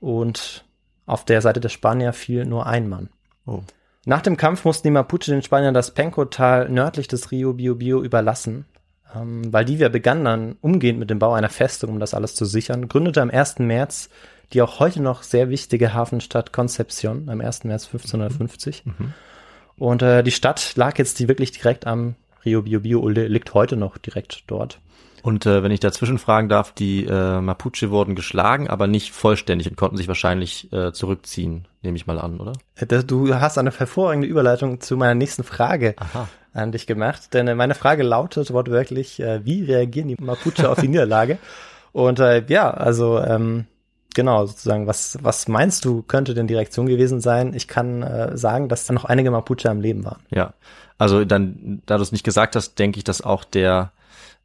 und auf der Seite der Spanier fiel nur ein Mann. Oh. Nach dem Kampf mussten die Mapuche den Spaniern das Penco-Tal nördlich des Rio Biobio überlassen. Ähm, Valdivia begann dann umgehend mit dem Bau einer Festung, um das alles zu sichern, gründete am 1. März die auch heute noch sehr wichtige Hafenstadt Concepcion am 1. März 1550. Mhm. Und äh, die Stadt lag jetzt die wirklich direkt am Rio Biobio, liegt heute noch direkt dort. Und äh, wenn ich dazwischen fragen darf, die äh, Mapuche wurden geschlagen, aber nicht vollständig und konnten sich wahrscheinlich äh, zurückziehen, nehme ich mal an, oder? Äh, du hast eine hervorragende Überleitung zu meiner nächsten Frage Aha. an dich gemacht. Denn äh, meine Frage lautet wortwörtlich, äh, wie reagieren die Mapuche auf die <laughs> Niederlage? Und ja, also ähm, genau, sozusagen, was, was meinst du, könnte denn die Reaktion gewesen sein? Ich kann sagen, dass da noch einige Mapuche am Leben waren. Ja, also dann, da du es nicht gesagt hast, denke ich, dass auch der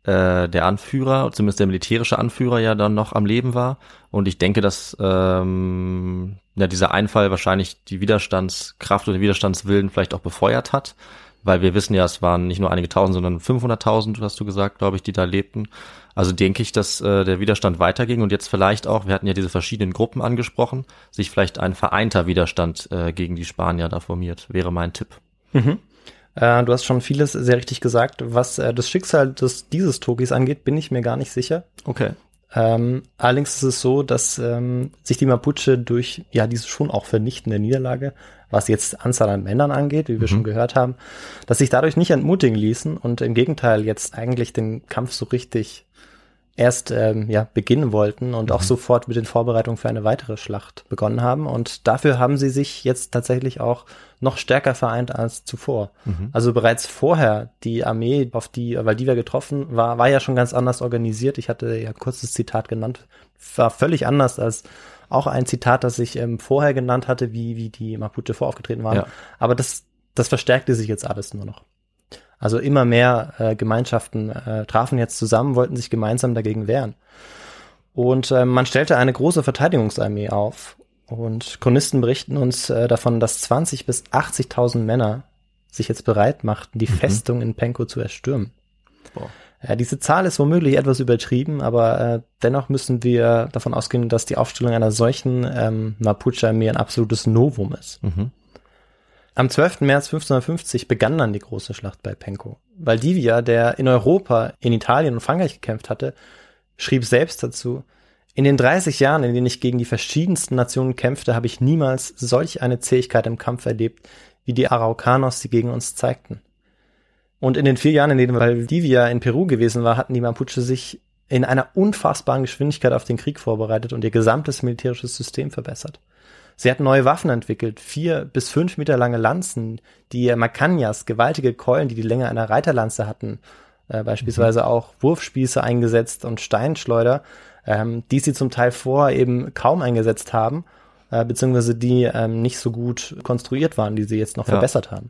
äh, der Anführer, zumindest der militärische Anführer ja dann noch am Leben war. Und ich denke, dass ähm, ja, dieser Einfall wahrscheinlich die Widerstandskraft und den Widerstandswillen vielleicht auch befeuert hat. Weil wir wissen ja, es waren nicht nur einige tausend, sondern 500.000, hast du gesagt, glaube ich, die da lebten. Also denke ich, dass äh, der Widerstand weiterging und jetzt vielleicht auch, wir hatten ja diese verschiedenen Gruppen angesprochen, sich vielleicht ein vereinter Widerstand äh, gegen die Spanier da formiert, wäre mein Tipp. Mhm. Äh, du hast schon vieles sehr richtig gesagt. Was äh, das Schicksal des, dieses Tokis angeht, bin ich mir gar nicht sicher. Okay. Ähm, allerdings ist es so, dass ähm, sich die Mapuche durch ja diese schon auch vernichtende Niederlage, was jetzt Anzahl an Männern angeht, wie wir mhm. schon gehört haben, dass sich dadurch nicht entmutigen ließen und im Gegenteil jetzt eigentlich den Kampf so richtig erst ähm, ja, beginnen wollten und mhm. auch sofort mit den Vorbereitungen für eine weitere Schlacht begonnen haben. Und dafür haben sie sich jetzt tatsächlich auch noch stärker vereint als zuvor. Mhm. Also bereits vorher die Armee, auf die Valdivia getroffen war, war ja schon ganz anders organisiert. Ich hatte ja kurzes Zitat genannt, war völlig anders als auch ein Zitat, das ich ähm, vorher genannt hatte, wie, wie die Mapuche voraufgetreten waren. Ja. Aber das, das verstärkte sich jetzt alles nur noch. Also immer mehr äh, Gemeinschaften äh, trafen jetzt zusammen, wollten sich gemeinsam dagegen wehren. Und äh, man stellte eine große Verteidigungsarmee auf. Und Chronisten berichten uns äh, davon, dass 20 bis 80.000 Männer sich jetzt bereit machten, die mhm. Festung in Penko zu erstürmen. Boah. Ja, diese Zahl ist womöglich etwas übertrieben, aber äh, dennoch müssen wir davon ausgehen, dass die Aufstellung einer solchen ähm, Mapuche-Armee ein absolutes Novum ist. Mhm. Am 12. März 1550 begann dann die große Schlacht bei Penco. Valdivia, der in Europa, in Italien und Frankreich gekämpft hatte, schrieb selbst dazu, in den 30 Jahren, in denen ich gegen die verschiedensten Nationen kämpfte, habe ich niemals solch eine Zähigkeit im Kampf erlebt, wie die Araucanos sie gegen uns zeigten. Und in den vier Jahren, in denen Valdivia in Peru gewesen war, hatten die Mapuche sich in einer unfassbaren Geschwindigkeit auf den Krieg vorbereitet und ihr gesamtes militärisches System verbessert. Sie hatten neue Waffen entwickelt, vier bis fünf Meter lange Lanzen, die Macanyas, gewaltige Keulen, die die Länge einer Reiterlanze hatten, äh, beispielsweise mhm. auch Wurfspieße eingesetzt und Steinschleuder, ähm, die sie zum Teil vorher eben kaum eingesetzt haben, äh, beziehungsweise die ähm, nicht so gut konstruiert waren, die sie jetzt noch ja. verbessert haben.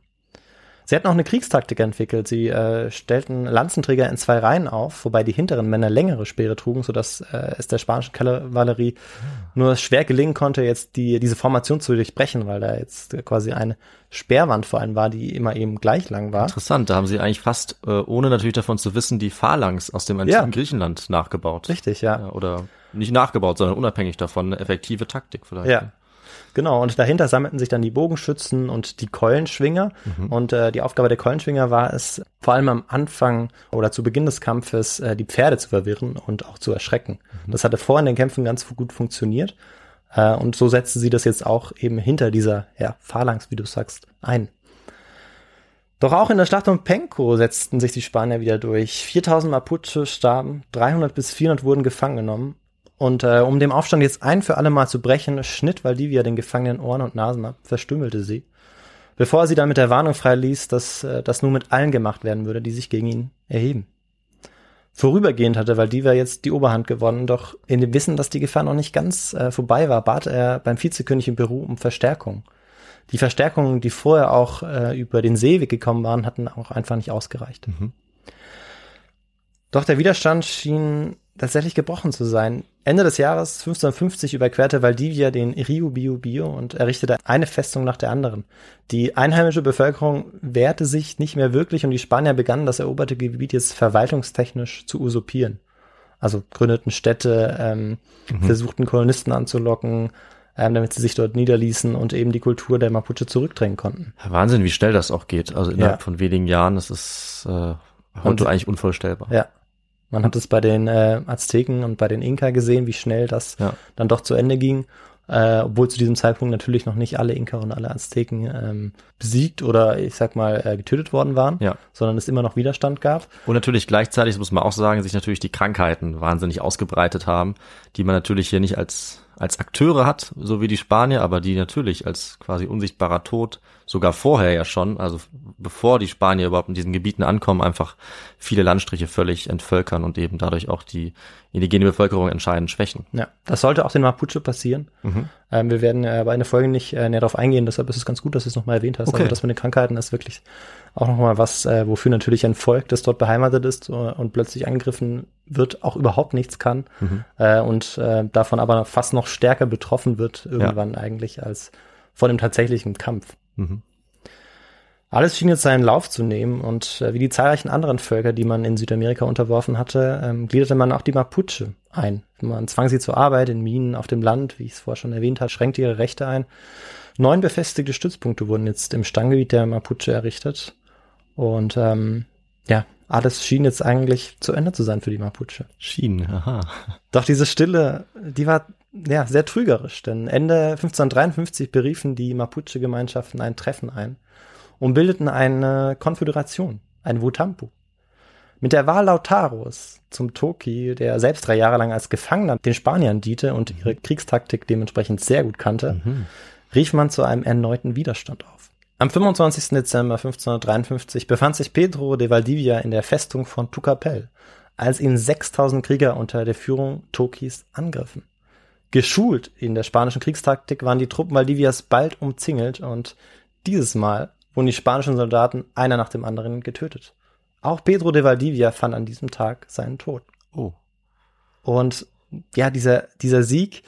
Sie hatten auch eine Kriegstaktik entwickelt. Sie äh, stellten Lanzenträger in zwei Reihen auf, wobei die hinteren Männer längere Speere trugen, sodass äh, es der spanischen Kavallerie nur schwer gelingen konnte, jetzt die, diese Formation zu durchbrechen, weil da jetzt quasi eine Sperrwand vor allem war, die immer eben gleich lang war. Interessant, da haben sie eigentlich fast, äh, ohne natürlich davon zu wissen, die Phalanx aus dem antiken ja. Griechenland nachgebaut. Richtig, ja. ja. Oder nicht nachgebaut, sondern unabhängig davon, eine effektive Taktik vielleicht. Ja. Genau, und dahinter sammelten sich dann die Bogenschützen und die Keulenschwinger. Mhm. Und äh, die Aufgabe der Keulenschwinger war es, vor allem am Anfang oder zu Beginn des Kampfes, äh, die Pferde zu verwirren und auch zu erschrecken. Mhm. Das hatte vor in den Kämpfen ganz gut funktioniert. Äh, und so setzte sie das jetzt auch eben hinter dieser ja, Phalanx, wie du sagst, ein. Doch auch in der Schlacht um Penco setzten sich die Spanier wieder durch. 4000 Mapuche starben, 300 bis 400 wurden gefangen genommen und äh, um dem Aufstand jetzt ein für alle Mal zu brechen, schnitt Valdivia den Gefangenen Ohren und Nasen ab, verstümmelte sie, bevor er sie dann mit der Warnung freiließ, dass äh, das nur mit allen gemacht werden würde, die sich gegen ihn erheben. Vorübergehend hatte Valdivia jetzt die Oberhand gewonnen, doch in dem Wissen, dass die Gefahr noch nicht ganz äh, vorbei war, bat er beim Vizekönig in Peru um Verstärkung. Die Verstärkungen, die vorher auch äh, über den Seeweg gekommen waren, hatten auch einfach nicht ausgereicht. Mhm. Doch der Widerstand schien tatsächlich gebrochen zu sein. Ende des Jahres 1550 überquerte Valdivia den Rio Biobio und errichtete eine Festung nach der anderen. Die einheimische Bevölkerung wehrte sich nicht mehr wirklich und die Spanier begannen das eroberte Gebiet jetzt verwaltungstechnisch zu usurpieren. Also gründeten Städte, ähm, mhm. versuchten Kolonisten anzulocken, ähm, damit sie sich dort niederließen und eben die Kultur der Mapuche zurückdrängen konnten. Wahnsinn, wie schnell das auch geht. Also innerhalb ja. von wenigen Jahren, das ist äh, Heute eigentlich unvorstellbar. Ja. Man hat es bei den äh, Azteken und bei den Inka gesehen, wie schnell das Ja. dann doch zu Ende ging. Äh, obwohl zu diesem Zeitpunkt natürlich noch nicht alle Inka und alle Azteken ähm, besiegt oder ich sag mal äh, getötet worden waren, Ja. sondern es immer noch Widerstand gab. Und natürlich gleichzeitig, muss man auch sagen, sich natürlich die Krankheiten wahnsinnig ausgebreitet haben, die man natürlich hier nicht als, als Akteure hat, so wie die Spanier, aber die natürlich als quasi unsichtbarer Tod, sogar vorher ja schon, also bevor die Spanier überhaupt in diesen Gebieten ankommen, einfach viele Landstriche völlig entvölkern und eben dadurch auch die indigene Bevölkerung entscheidend schwächen. Ja, das sollte auch den Mapuche passieren. Ähm, wir werden äh, bei einer Folge nicht äh, näher darauf eingehen, deshalb ist es ganz gut, dass du es nochmal erwähnt hast. Okay. Aber das mit den Krankheiten ist wirklich auch nochmal was, äh, wofür natürlich ein Volk, das dort beheimatet ist äh, und plötzlich angegriffen wird, auch überhaupt nichts kann äh, und davon aber fast noch stärker betroffen wird irgendwann eigentlich als von dem tatsächlichen Kampf. Mhm. Alles schien jetzt seinen Lauf zu nehmen und äh, wie die zahlreichen anderen Völker, die man in Südamerika unterworfen hatte, ähm, gliederte man auch die Mapuche ein. Man zwang sie zur Arbeit in Minen auf dem Land, wie ich es vorher schon erwähnt habe, schränkte ihre Rechte ein. Neun befestigte Stützpunkte wurden jetzt im Stammgebiet der Mapuche errichtet und ähm, ja, alles schien jetzt eigentlich zu Ende zu sein für die Mapuche. Schienen, aha. Doch diese Stille, die war ja sehr trügerisch, denn Ende 1553 beriefen die Mapuche-Gemeinschaften ein Treffen ein und bildeten eine Konföderation, ein Wutampu. Mit der Wahl Lautaros zum Toki, der selbst drei Jahre lang als Gefangener den Spaniern diente und ihre Kriegstaktik dementsprechend sehr gut kannte, rief man zu einem erneuten Widerstand auf. Am 25. Dezember 1553 befand sich Pedro de Valdivia in der Festung von Tucapel, als ihn 6000 Krieger unter der Führung Tokis angriffen. Geschult in der spanischen Kriegstaktik waren die Truppen Valdivias bald umzingelt und dieses Mal wurden die spanischen Soldaten einer nach dem anderen getötet. Auch Pedro de Valdivia fand an diesem Tag seinen Tod. Oh. Und ja, dieser, dieser Sieg,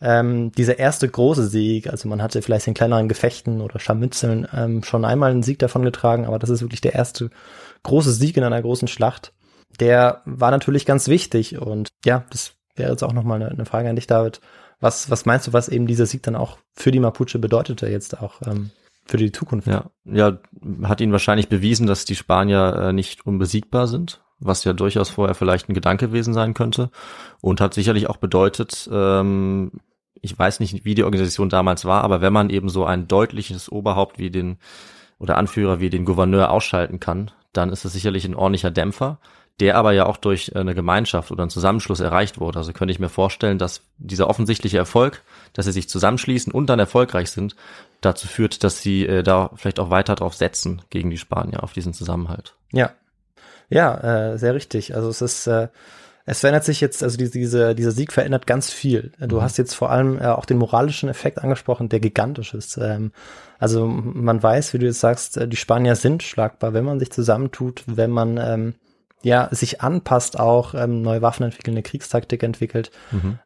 ähm, dieser erste große Sieg, also man hatte vielleicht in kleineren Gefechten oder Scharmützeln ähm, schon einmal einen Sieg davon getragen, aber das ist wirklich der erste große Sieg in einer großen Schlacht. Der war natürlich ganz wichtig und ja, das wäre jetzt auch nochmal eine, eine Frage an dich, David. Was, was meinst du, was eben dieser Sieg dann auch für die Mapuche bedeutete jetzt auch ähm, für die Zukunft? Ja, ja, hat ihn wahrscheinlich bewiesen, dass die Spanier äh, nicht unbesiegbar sind, was ja durchaus vorher vielleicht ein Gedanke gewesen sein könnte. Und hat sicherlich auch bedeutet, ähm, ich weiß nicht, wie die Organisation damals war, aber wenn man eben so ein deutliches Oberhaupt wie den oder Anführer wie den Gouverneur ausschalten kann, dann ist es sicherlich ein ordentlicher Dämpfer, der aber ja auch durch eine Gemeinschaft oder einen Zusammenschluss erreicht wurde. Also könnte ich mir vorstellen, dass dieser offensichtliche Erfolg, dass sie sich zusammenschließen und dann erfolgreich sind, dazu führt, dass sie äh, da vielleicht auch weiter drauf setzen gegen die Spanier, auf diesen Zusammenhalt. Ja. Ja, äh, sehr richtig. Also es ist, äh, es verändert sich jetzt, also diese, diese, dieser Sieg verändert ganz viel. Du hast jetzt vor allem äh, auch den moralischen Effekt angesprochen, der gigantisch ist. Ähm, also man weiß, wie du jetzt sagst, äh, die Spanier sind schlagbar, wenn man sich zusammentut, wenn man ähm, ja sich anpasst, auch ähm, neue Waffen entwickeln, eine Kriegstaktik entwickelt.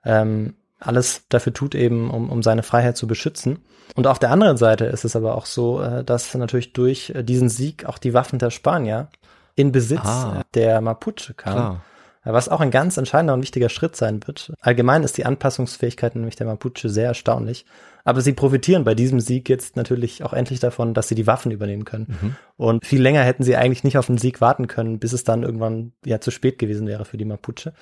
Ähm, alles dafür tut eben, um, um seine Freiheit zu beschützen. Und auf der anderen Seite ist es aber auch so, äh, dass natürlich durch äh, diesen Sieg auch die Waffen der Spanier in Besitz Ah. der Mapuche kamen. Klar. Was auch ein ganz entscheidender und wichtiger Schritt sein wird. Allgemein ist die Anpassungsfähigkeit nämlich der Mapuche sehr erstaunlich. Aber sie profitieren bei diesem Sieg jetzt natürlich auch endlich davon, dass sie die Waffen übernehmen können. Und viel länger hätten sie eigentlich nicht auf den Sieg warten können, bis es dann irgendwann ja zu spät gewesen wäre für die Mapuche.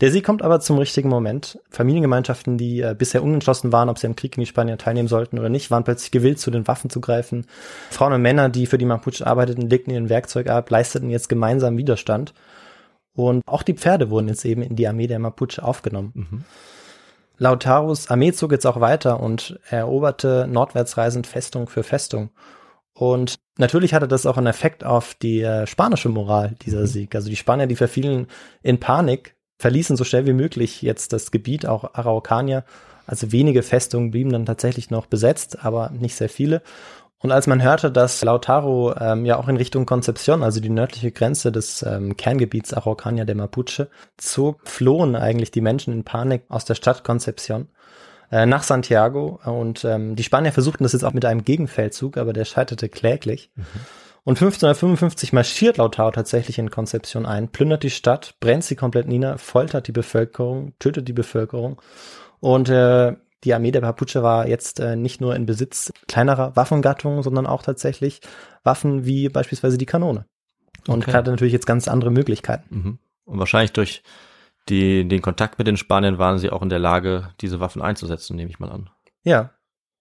Der Sieg kommt aber zum richtigen Moment. Familiengemeinschaften, die äh, bisher unentschlossen waren, ob sie am Krieg gegen die Spanier teilnehmen sollten oder nicht, waren plötzlich gewillt, zu den Waffen zu greifen. Frauen und Männer, die für die Mapuche arbeiteten, legten ihren Werkzeug ab, leisteten jetzt gemeinsam Widerstand. Und auch die Pferde wurden jetzt eben in die Armee der Mapuche aufgenommen. Lautaros Armee zog jetzt auch weiter und eroberte nordwärts reisend Festung für Festung. Und natürlich hatte das auch einen Effekt auf die äh, spanische Moral, dieser Sieg. Also die Spanier, die verfielen in Panik, verließen so schnell wie möglich jetzt das Gebiet, auch Araucania. Also wenige Festungen blieben dann tatsächlich noch besetzt, aber nicht sehr viele. Und als man hörte, dass Lautaro ähm, ja auch in Richtung Concepción, also die nördliche Grenze des ähm, Kerngebiets Araucania der Mapuche, zog, flohen eigentlich die Menschen in Panik aus der Stadt Concepción äh, nach Santiago. Und ähm, die Spanier versuchten das jetzt auch mit einem Gegenfeldzug, aber der scheiterte kläglich. Und 1555 marschiert Lautaro tatsächlich in Concepción ein, plündert die Stadt, brennt sie komplett nieder, foltert die Bevölkerung, tötet die Bevölkerung. Und äh, die Armee der Mapuche war jetzt äh, nicht nur in Besitz kleinerer Waffengattungen, sondern auch tatsächlich Waffen wie beispielsweise die Kanone. und Okay. hatte natürlich jetzt ganz andere Möglichkeiten. Mhm. Und wahrscheinlich durch die, den Kontakt mit den Spaniern waren sie auch in der Lage, diese Waffen einzusetzen, nehme ich mal an. Ja.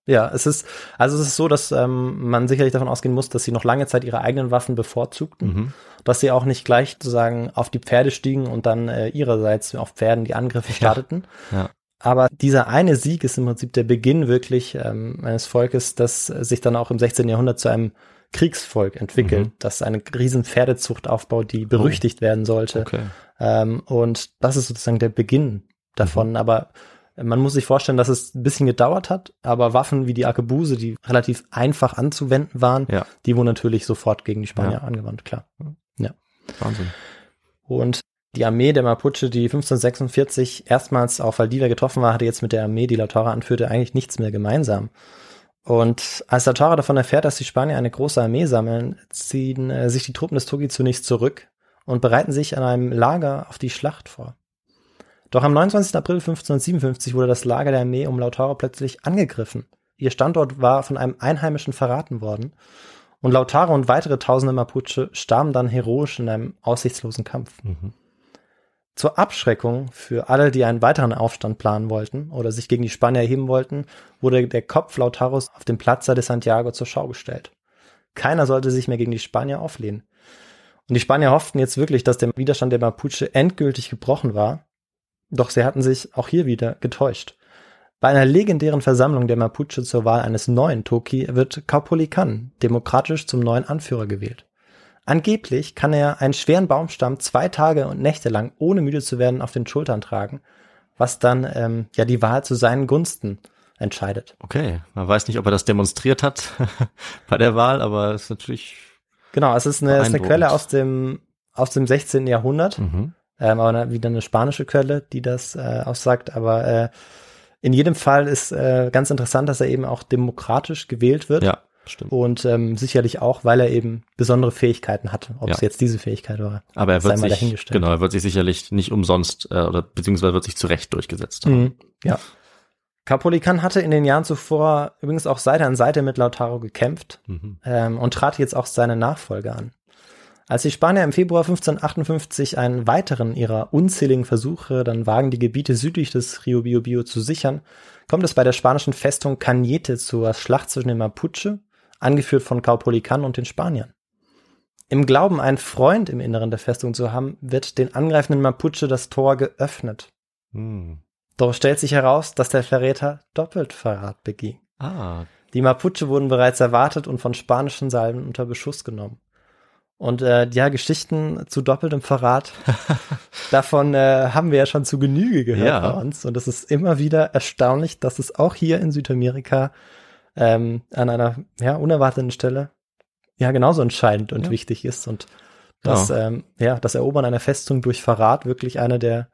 Ja, es ist, also es ist so, dass ähm, man sicherlich davon ausgehen muss, dass sie noch lange Zeit ihre eigenen Waffen bevorzugten, Mhm. dass sie auch nicht gleich sozusagen auf die Pferde stiegen und dann äh, ihrerseits auf Pferden die Angriffe starteten. ja. Aber dieser eine Sieg ist im Prinzip der Beginn wirklich ähm, eines Volkes, das sich dann auch im 16. Jahrhundert zu einem Kriegsvolk entwickelt, Mhm. das eine riesen Pferdezucht aufbaut, die berüchtigt werden sollte. Okay. Ähm, und das ist sozusagen der Beginn davon. Aber man muss sich vorstellen, dass es ein bisschen gedauert hat, aber Waffen wie die Arkebuse, die relativ einfach anzuwenden waren, Ja. die wurden natürlich sofort gegen die Spanier Ja. angewandt, klar. Wahnsinn. Und die Armee der Mapuche, die 1546 erstmals auf Valdivia getroffen war, hatte jetzt mit der Armee, die Lautaro anführte, eigentlich nichts mehr gemeinsam. Und als Lautaro davon erfährt, dass die Spanier eine große Armee sammeln, ziehen äh, sich die Truppen des Togi zunächst zurück und bereiten sich an einem Lager auf die Schlacht vor. Doch am 29. April 1557 wurde das Lager der Armee um Lautaro plötzlich angegriffen. Ihr Standort war von einem Einheimischen verraten worden und Lautaro und weitere tausende Mapuche starben dann heroisch in einem aussichtslosen Kampf. Mhm. Zur Abschreckung für alle, die einen weiteren Aufstand planen wollten oder sich gegen die Spanier erheben wollten, wurde der Kopf Lautaros auf dem Plaza de Santiago zur Schau gestellt. Keiner sollte sich mehr gegen die Spanier auflehnen. Und die Spanier hofften jetzt wirklich, dass der Widerstand der Mapuche endgültig gebrochen war. Doch sie hatten sich auch hier wieder getäuscht. Bei einer legendären Versammlung der Mapuche zur Wahl eines neuen Toki wird Caupolicán demokratisch zum neuen Anführer gewählt. Angeblich kann er einen schweren Baumstamm zwei Tage und Nächte lang, ohne müde zu werden, auf den Schultern tragen, was dann ähm, ja die Wahl zu seinen Gunsten entscheidet. Okay. Man weiß nicht, ob er das demonstriert hat <laughs> bei der Wahl, aber es ist natürlich. Genau, es ist eine, es ist eine. Quelle aus dem aus dem 16. Jahrhundert, Mhm. ähm, aber wieder eine spanische Quelle, die das äh, aussagt. Aber äh, in jedem Fall ist äh, ganz interessant, dass er eben auch demokratisch gewählt wird. Ja, stimmt. Und ähm, sicherlich auch, weil er eben besondere Fähigkeiten hatte. Ob Ja. es jetzt diese Fähigkeit war. Aber er wird sich, dahingestellt. genau, er wird sich sicherlich nicht umsonst, äh, oder beziehungsweise wird sich zu Recht durchgesetzt haben. Mhm. Ja. Capolican hatte in den Jahren zuvor übrigens auch Seite an Seite mit Lautaro gekämpft Mhm. ähm, und trat jetzt auch seine Nachfolge an. Als die Spanier im Februar 1558 einen weiteren ihrer unzähligen Versuche dann wagen, die Gebiete südlich des Rio Biobío zu sichern, kommt es bei der spanischen Festung Cañete zur Schlacht zwischen den Mapuche, angeführt von Caupolicán und den Spaniern. Im Glauben, einen Freund im Inneren der Festung zu haben, wird den angreifenden Mapuche das Tor geöffnet. Mhm. Doch es stellt sich heraus, dass der Verräter doppelt Verrat beging. Ah, Die Mapuche wurden bereits erwartet und von spanischen Salven unter Beschuss genommen. Und äh, ja, Geschichten zu doppeltem Verrat, <laughs> davon äh, haben wir ja schon zu Genüge gehört Ja. bei uns. Und es ist immer wieder erstaunlich, dass es auch hier in Südamerika ähm, an einer ja, unerwarteten Stelle ja genauso entscheidend und Ja. wichtig ist. Und dass ähm, ja, das Erobern einer Festung durch Verrat wirklich eine der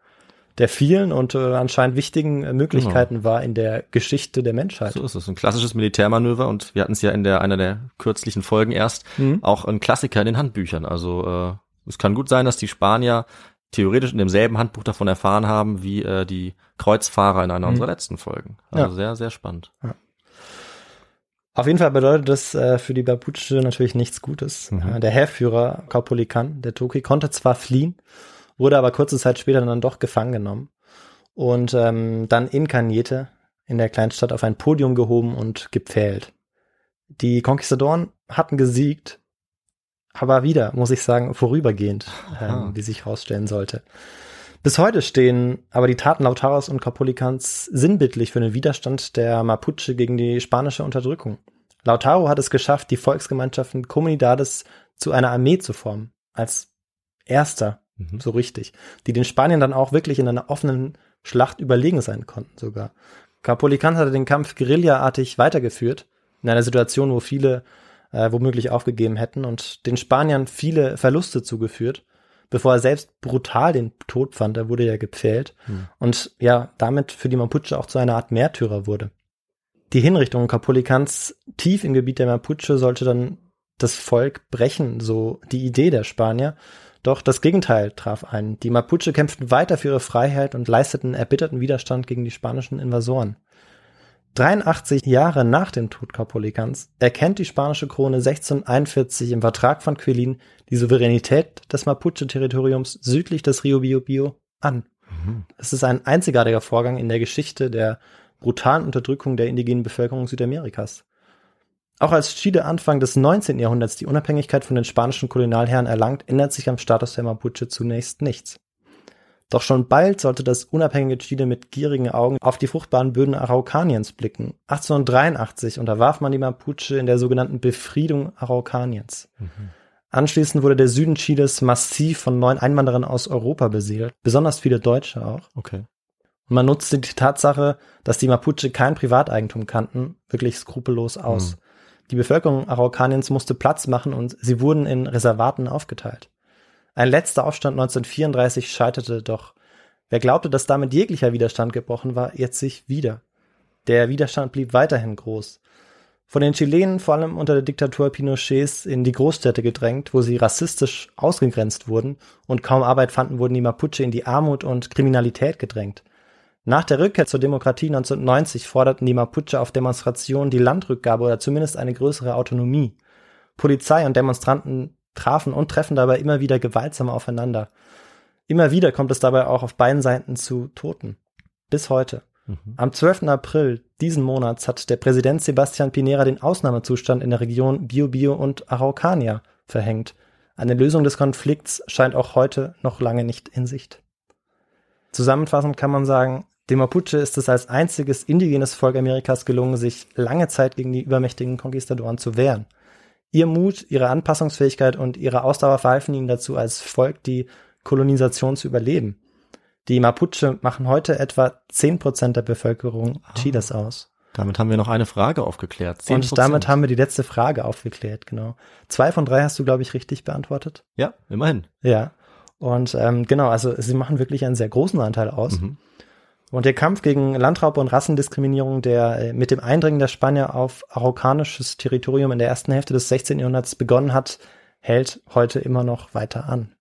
der vielen und äh, anscheinend wichtigen äh, Möglichkeiten war in der Geschichte der Menschheit. so ist es. Ein klassisches Militärmanöver und wir hatten es ja in der einer der kürzlichen Folgen erst Mhm. auch ein Klassiker in den Handbüchern. Also äh, es kann gut sein, dass die Spanier theoretisch in demselben Handbuch davon erfahren haben wie äh, die Kreuzfahrer in einer Mhm. unserer letzten Folgen. Also Ja. sehr, sehr spannend. Auf jeden Fall bedeutet das äh, für die Mapuche natürlich nichts Gutes. Mhm. Der Heerführer Caupolicán, der Toki, konnte zwar fliehen, wurde aber kurze Zeit später dann doch gefangen genommen und ähm, dann in Cañete in der Kleinstadt auf ein Podium gehoben und gepfählt. Die Konquistadoren hatten gesiegt, aber wieder, muss ich sagen, vorübergehend, ähm, wie sich herausstellen sollte. Bis heute stehen aber die Taten Lautaros und Capolicans sinnbildlich für den Widerstand der Mapuche gegen die spanische Unterdrückung. Lautaro hat es geschafft, die Volksgemeinschaften Comunidades zu einer Armee zu formen. Als erster, Mhm. so richtig. Die den Spaniern dann auch wirklich in einer offenen Schlacht überlegen sein konnten sogar. Capolican hatte den Kampf guerillaartig weitergeführt, in einer Situation, wo viele äh, womöglich aufgegeben hätten und den Spaniern viele Verluste zugeführt, bevor er selbst brutal den Tod fand. Er wurde ja gepfählt Hm. und ja, damit für die Mapuche auch zu einer Art Märtyrer wurde. Die Hinrichtung Capolicans tief im Gebiet der Mapuche sollte dann das Volk brechen, so die Idee der Spanier. Doch das Gegenteil traf ein. Die Mapuche kämpften weiter für ihre Freiheit und leisteten erbitterten Widerstand gegen die spanischen Invasoren. 83 Jahre nach dem Tod Caupolicans erkennt die spanische Krone 1641 im Vertrag von Quellin die Souveränität des Mapuche-Territoriums südlich des Rio Biobío an. Mhm. Es ist ein einzigartiger Vorgang in der Geschichte der brutalen Unterdrückung der indigenen Bevölkerung Südamerikas. Auch als Chile Anfang des 19. Jahrhunderts die Unabhängigkeit von den spanischen Kolonialherren erlangt, ändert sich am Status der Mapuche zunächst nichts. Doch schon bald sollte das unabhängige Chile mit gierigen Augen auf die fruchtbaren Böden Araukaniens blicken. 1883 unterwarf man die Mapuche in der sogenannten Befriedung Araukaniens. Mhm. Anschließend wurde der Süden Chiles massiv von neuen Einwanderern aus Europa besiedelt, besonders viele Deutsche auch. Okay. Und man nutzte die Tatsache, dass die Mapuche kein Privateigentum kannten, wirklich skrupellos aus. Mhm. Die Bevölkerung Araukaniens musste Platz machen und sie wurden in Reservaten aufgeteilt. Ein letzter Aufstand 1934 scheiterte doch. Wer glaubte, dass damit jeglicher Widerstand gebrochen war, jetzt sich wieder. Der Widerstand blieb weiterhin groß. Von den Chilenen, vor allem unter der Diktatur Pinochets, in die Großstädte gedrängt, wo sie rassistisch ausgegrenzt wurden und kaum Arbeit fanden, wurden die Mapuche in die Armut und Kriminalität gedrängt. Nach der Rückkehr zur Demokratie 1990 forderten die Mapuche auf Demonstrationen die Landrückgabe oder zumindest eine größere Autonomie. Polizei und Demonstranten trafen und treffen dabei immer wieder gewaltsam aufeinander. Immer wieder kommt es dabei auch auf beiden Seiten zu Toten. Bis heute. Mhm. Am 12. April diesen Monats hat der Präsident Sebastian Pinera den Ausnahmezustand in der Region Biobío und Araucania verhängt. Eine Lösung des Konflikts scheint auch heute noch lange nicht in Sicht. Zusammenfassend kann man sagen, dem Mapuche ist es als einziges indigenes Volk Amerikas gelungen, sich lange Zeit gegen die übermächtigen Konquistadoren zu wehren. Ihr Mut, ihre Anpassungsfähigkeit und ihre Ausdauer verhalfen ihnen dazu, als Volk die Kolonisation zu überleben. Die Mapuche machen heute etwa zehn Prozent der Bevölkerung ah, Chiles aus. Damit haben wir noch eine Frage aufgeklärt. 10%. Und damit haben wir die letzte Frage aufgeklärt, genau. Zwei von drei hast du, glaube ich, richtig beantwortet. Ja, immerhin. Ja. Und ähm, genau, also sie machen wirklich einen sehr großen Anteil aus. Mhm. Und der Kampf gegen Landraub und Rassendiskriminierung, der äh, mit dem Eindringen der Spanier auf araukanisches Territorium in der ersten Hälfte des 16. Jahrhunderts begonnen hat, hält heute immer noch weiter an.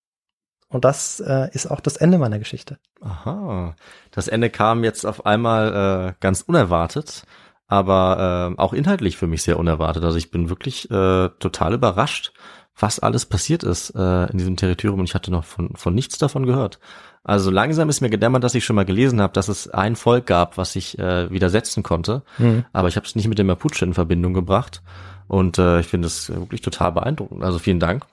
Und das äh, ist auch das Ende meiner Geschichte. Aha. Das Ende kam jetzt auf einmal äh, ganz unerwartet, aber äh, auch inhaltlich für mich sehr unerwartet. Also ich bin wirklich äh, total überrascht, was alles passiert ist äh, in diesem Territorium und ich hatte noch von, von nichts davon gehört. Also langsam ist mir gedämmert, dass ich schon mal gelesen habe, dass es ein Volk gab, was sich äh, widersetzen konnte. Mhm. Aber ich habe es nicht mit dem Mapuche in Verbindung gebracht. Und äh, ich finde es wirklich total beeindruckend. Also vielen Dank.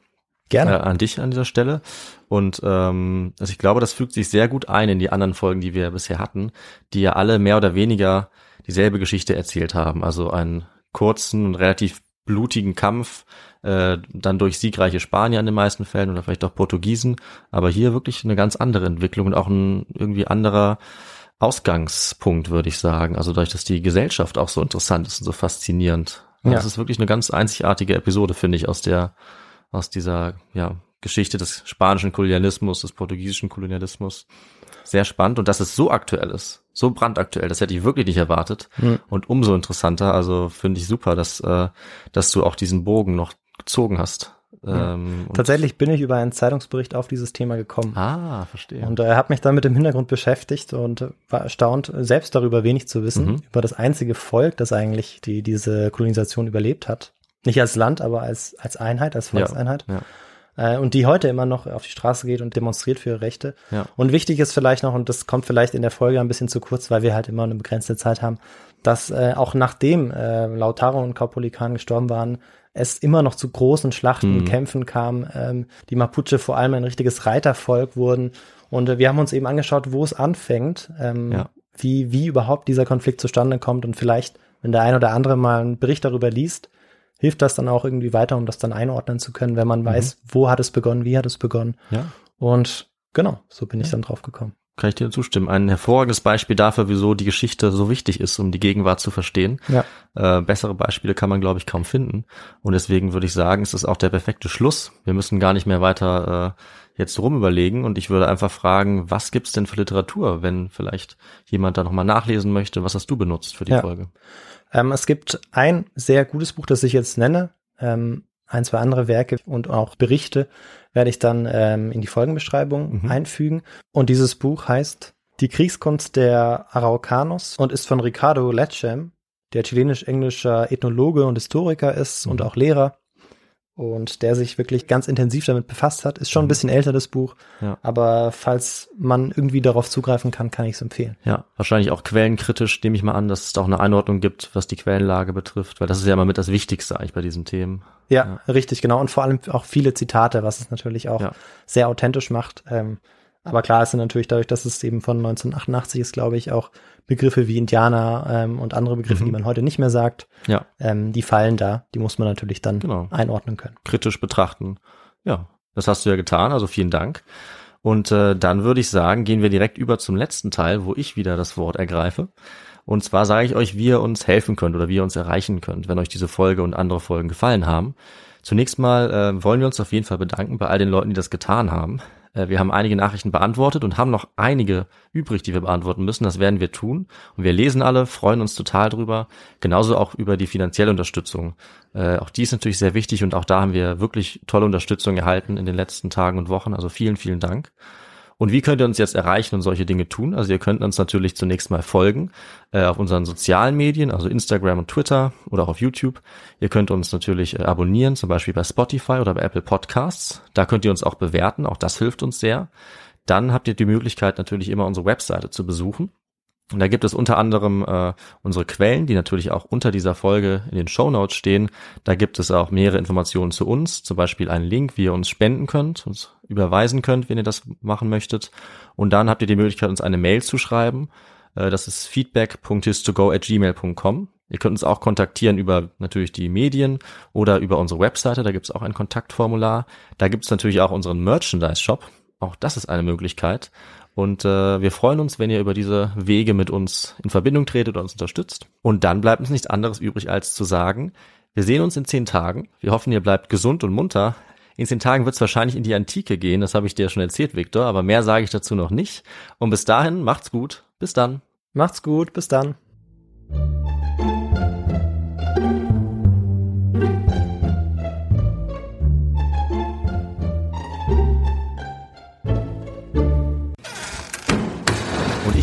Gerne. Äh, an dich an dieser Stelle. Und ähm, also ich glaube, das fügt sich sehr gut ein in die anderen Folgen, die wir bisher hatten, die ja alle mehr oder weniger dieselbe Geschichte erzählt haben. Also einen kurzen und relativ blutigen Kampf äh, dann durch siegreiche Spanier in den meisten Fällen oder vielleicht auch Portugiesen, aber hier wirklich eine ganz andere Entwicklung und auch ein irgendwie anderer Ausgangspunkt, würde ich sagen. Also dadurch, dass die Gesellschaft auch so interessant ist und so faszinierend. Ja. Das ist wirklich eine ganz einzigartige Episode, finde ich, aus der, aus dieser, ja, Geschichte des spanischen Kolonialismus, des portugiesischen Kolonialismus. Sehr spannend und dass es so aktuell ist, so brandaktuell, das hätte ich wirklich nicht erwartet. Mhm. Und umso interessanter, also finde ich super, dass, äh, dass du auch diesen Bogen noch gezogen hast. Ähm, Tatsächlich bin ich über einen Zeitungsbericht auf dieses Thema gekommen. Ah, verstehe. Und er äh, hat mich dann mit dem Hintergrund beschäftigt und war erstaunt, selbst darüber wenig zu wissen, mhm. über das einzige Volk, das eigentlich die, diese Kolonisation überlebt hat. Nicht als Land, aber als, als Einheit, als Volkseinheit. Ja, ja. Äh, und die heute immer noch auf die Straße geht und demonstriert für ihre Rechte. Ja. Und wichtig ist vielleicht noch, und das kommt vielleicht in der Folge ein bisschen zu kurz, weil wir halt immer eine begrenzte Zeit haben, dass äh, auch nachdem äh, Lautaro und Kaupolikan gestorben waren, es immer noch zu großen Schlachten und mhm. Kämpfen kam, ähm, die Mapuche vor allem ein richtiges Reitervolk wurden. Und äh, wir haben uns eben angeschaut, wo es anfängt, ähm, ja. wie, wie überhaupt dieser Konflikt zustande kommt und vielleicht, wenn der ein oder andere mal einen Bericht darüber liest, hilft das dann auch irgendwie weiter, um das dann einordnen zu können, wenn man mhm. weiß, wo hat es begonnen, wie hat es begonnen. Ja. Und genau, so bin ja. ich dann drauf gekommen kann ich dir zustimmen. Ein hervorragendes Beispiel dafür, wieso die Geschichte so wichtig ist, um die Gegenwart zu verstehen. Ja. Äh, bessere Beispiele kann man, glaube ich, kaum finden. Und deswegen würde ich sagen, es ist auch der perfekte Schluss. Wir müssen gar nicht mehr weiter äh, jetzt rumüberlegen. Und ich würde einfach fragen, was gibt's denn für Literatur, wenn vielleicht jemand da nochmal nachlesen möchte? Was hast du benutzt für die ja. Folge? Ähm, es gibt ein sehr gutes Buch, das ich jetzt nenne. Ähm, ein, zwei andere Werke und auch Berichte werde ich dann ähm, in die Folgenbeschreibung mhm. einfügen. Und dieses Buch heißt Die Kriegskunst der Araucanos und ist von Ricardo Lechem der chilenisch-englischer Ethnologe und Historiker ist und auch Lehrer und der sich wirklich ganz intensiv damit befasst hat. Ist schon ein bisschen älter, das Buch. Ja. Aber falls man irgendwie darauf zugreifen kann, kann ich es empfehlen. Ja, wahrscheinlich auch quellenkritisch, nehme ich mal an, dass es da auch eine Einordnung gibt, was die Quellenlage betrifft, weil das ist ja immer mit das Wichtigste eigentlich bei diesen Themen. Ja, richtig, genau. Und vor allem auch viele Zitate, was es natürlich auch Ja. sehr authentisch macht. Ähm, aber klar, sind natürlich dadurch, dass es eben von 1988 ist, glaube ich, auch Begriffe wie Indianer ähm, und andere Begriffe, Mhm. die man heute nicht mehr sagt, Ja, ähm, die fallen da. Die muss man natürlich dann Genau. einordnen können. kritisch betrachten. Ja, das hast du ja getan, also vielen Dank. Und äh, dann würde ich sagen, gehen wir direkt über zum letzten Teil, wo ich wieder das Wort ergreife. Und zwar sage ich euch, wie ihr uns helfen könnt oder wie ihr uns erreichen könnt, wenn euch diese Folge und andere Folgen gefallen haben. Zunächst mal äh, wollen wir uns auf jeden Fall bedanken bei all den Leuten, die das getan haben. Äh, wir haben einige Nachrichten beantwortet und haben noch einige übrig, die wir beantworten müssen. Das werden wir tun. Und wir lesen alle, freuen uns total drüber. Genauso auch über die finanzielle Unterstützung. Äh, auch die ist natürlich sehr wichtig und auch da haben wir wirklich tolle Unterstützung erhalten in den letzten Tagen und Wochen. Also vielen, vielen Dank. Und wie könnt ihr uns jetzt erreichen und solche Dinge tun? Also ihr könnt uns natürlich zunächst mal folgen äh, auf unseren sozialen Medien, also Instagram und Twitter oder auch auf YouTube. Ihr könnt uns natürlich äh, abonnieren, zum Beispiel bei Spotify oder bei Apple Podcasts. Da könnt ihr uns auch bewerten, auch das hilft uns sehr. Dann habt ihr die Möglichkeit natürlich immer unsere Webseite zu besuchen. Und da gibt es unter anderem äh, unsere Quellen, die natürlich auch unter dieser Folge in den Show Notes stehen. Da gibt es auch mehrere Informationen zu uns, zum Beispiel einen Link, wie ihr uns spenden könnt, uns überweisen könnt, wenn ihr das machen möchtet. Und dann habt ihr die Möglichkeit, uns eine Mail zu schreiben. Äh, das ist feedback.histogo@gmail.com. Ihr könnt uns auch kontaktieren über natürlich die Medien oder über unsere Webseite. Da gibt es auch ein Kontaktformular. Da gibt es natürlich auch unseren Merchandise-Shop. Auch das ist eine Möglichkeit. Und äh, wir freuen uns, wenn ihr über diese Wege mit uns in Verbindung tretet und uns unterstützt. Und dann bleibt uns nichts anderes übrig, als zu sagen, wir sehen uns in zehn Tagen. Wir hoffen, ihr bleibt gesund und munter. In zehn Tagen wird es wahrscheinlich in die Antike gehen, das habe ich dir schon erzählt, Viktor, aber mehr sage ich dazu noch nicht. Und bis dahin, macht's gut. Bis dann. Macht's gut, bis dann.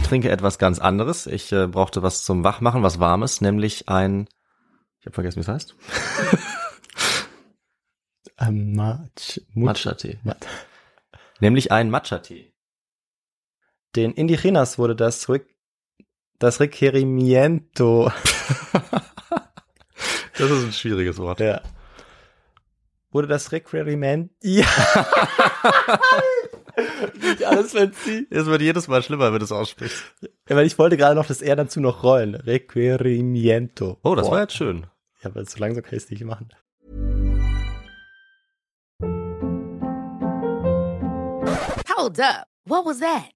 Trinke etwas ganz anderes. Ich äh, brauchte was zum Wachmachen, was Warmes, nämlich ein. Ich habe vergessen, wie es heißt. <laughs> Ähm, Match, Matcha-Tee. Mat- Nämlich ein Matcha-Tee. Den Indigenas wurde das Rick, das Requerimiento. <laughs> Das ist ein schwieriges Wort. Ja. Wurde das Requeriment. Ja. <laughs> <laughs> Nicht alles fancy. Es wird jedes Mal schlimmer, wenn du es aussprichst. Ja, weil ich wollte gerade noch das R dazu noch rollen. Requerimiento. Oh, das Boah. war jetzt schön. Ja, aber so langsam kann ich es nicht machen. Hold up. What was that?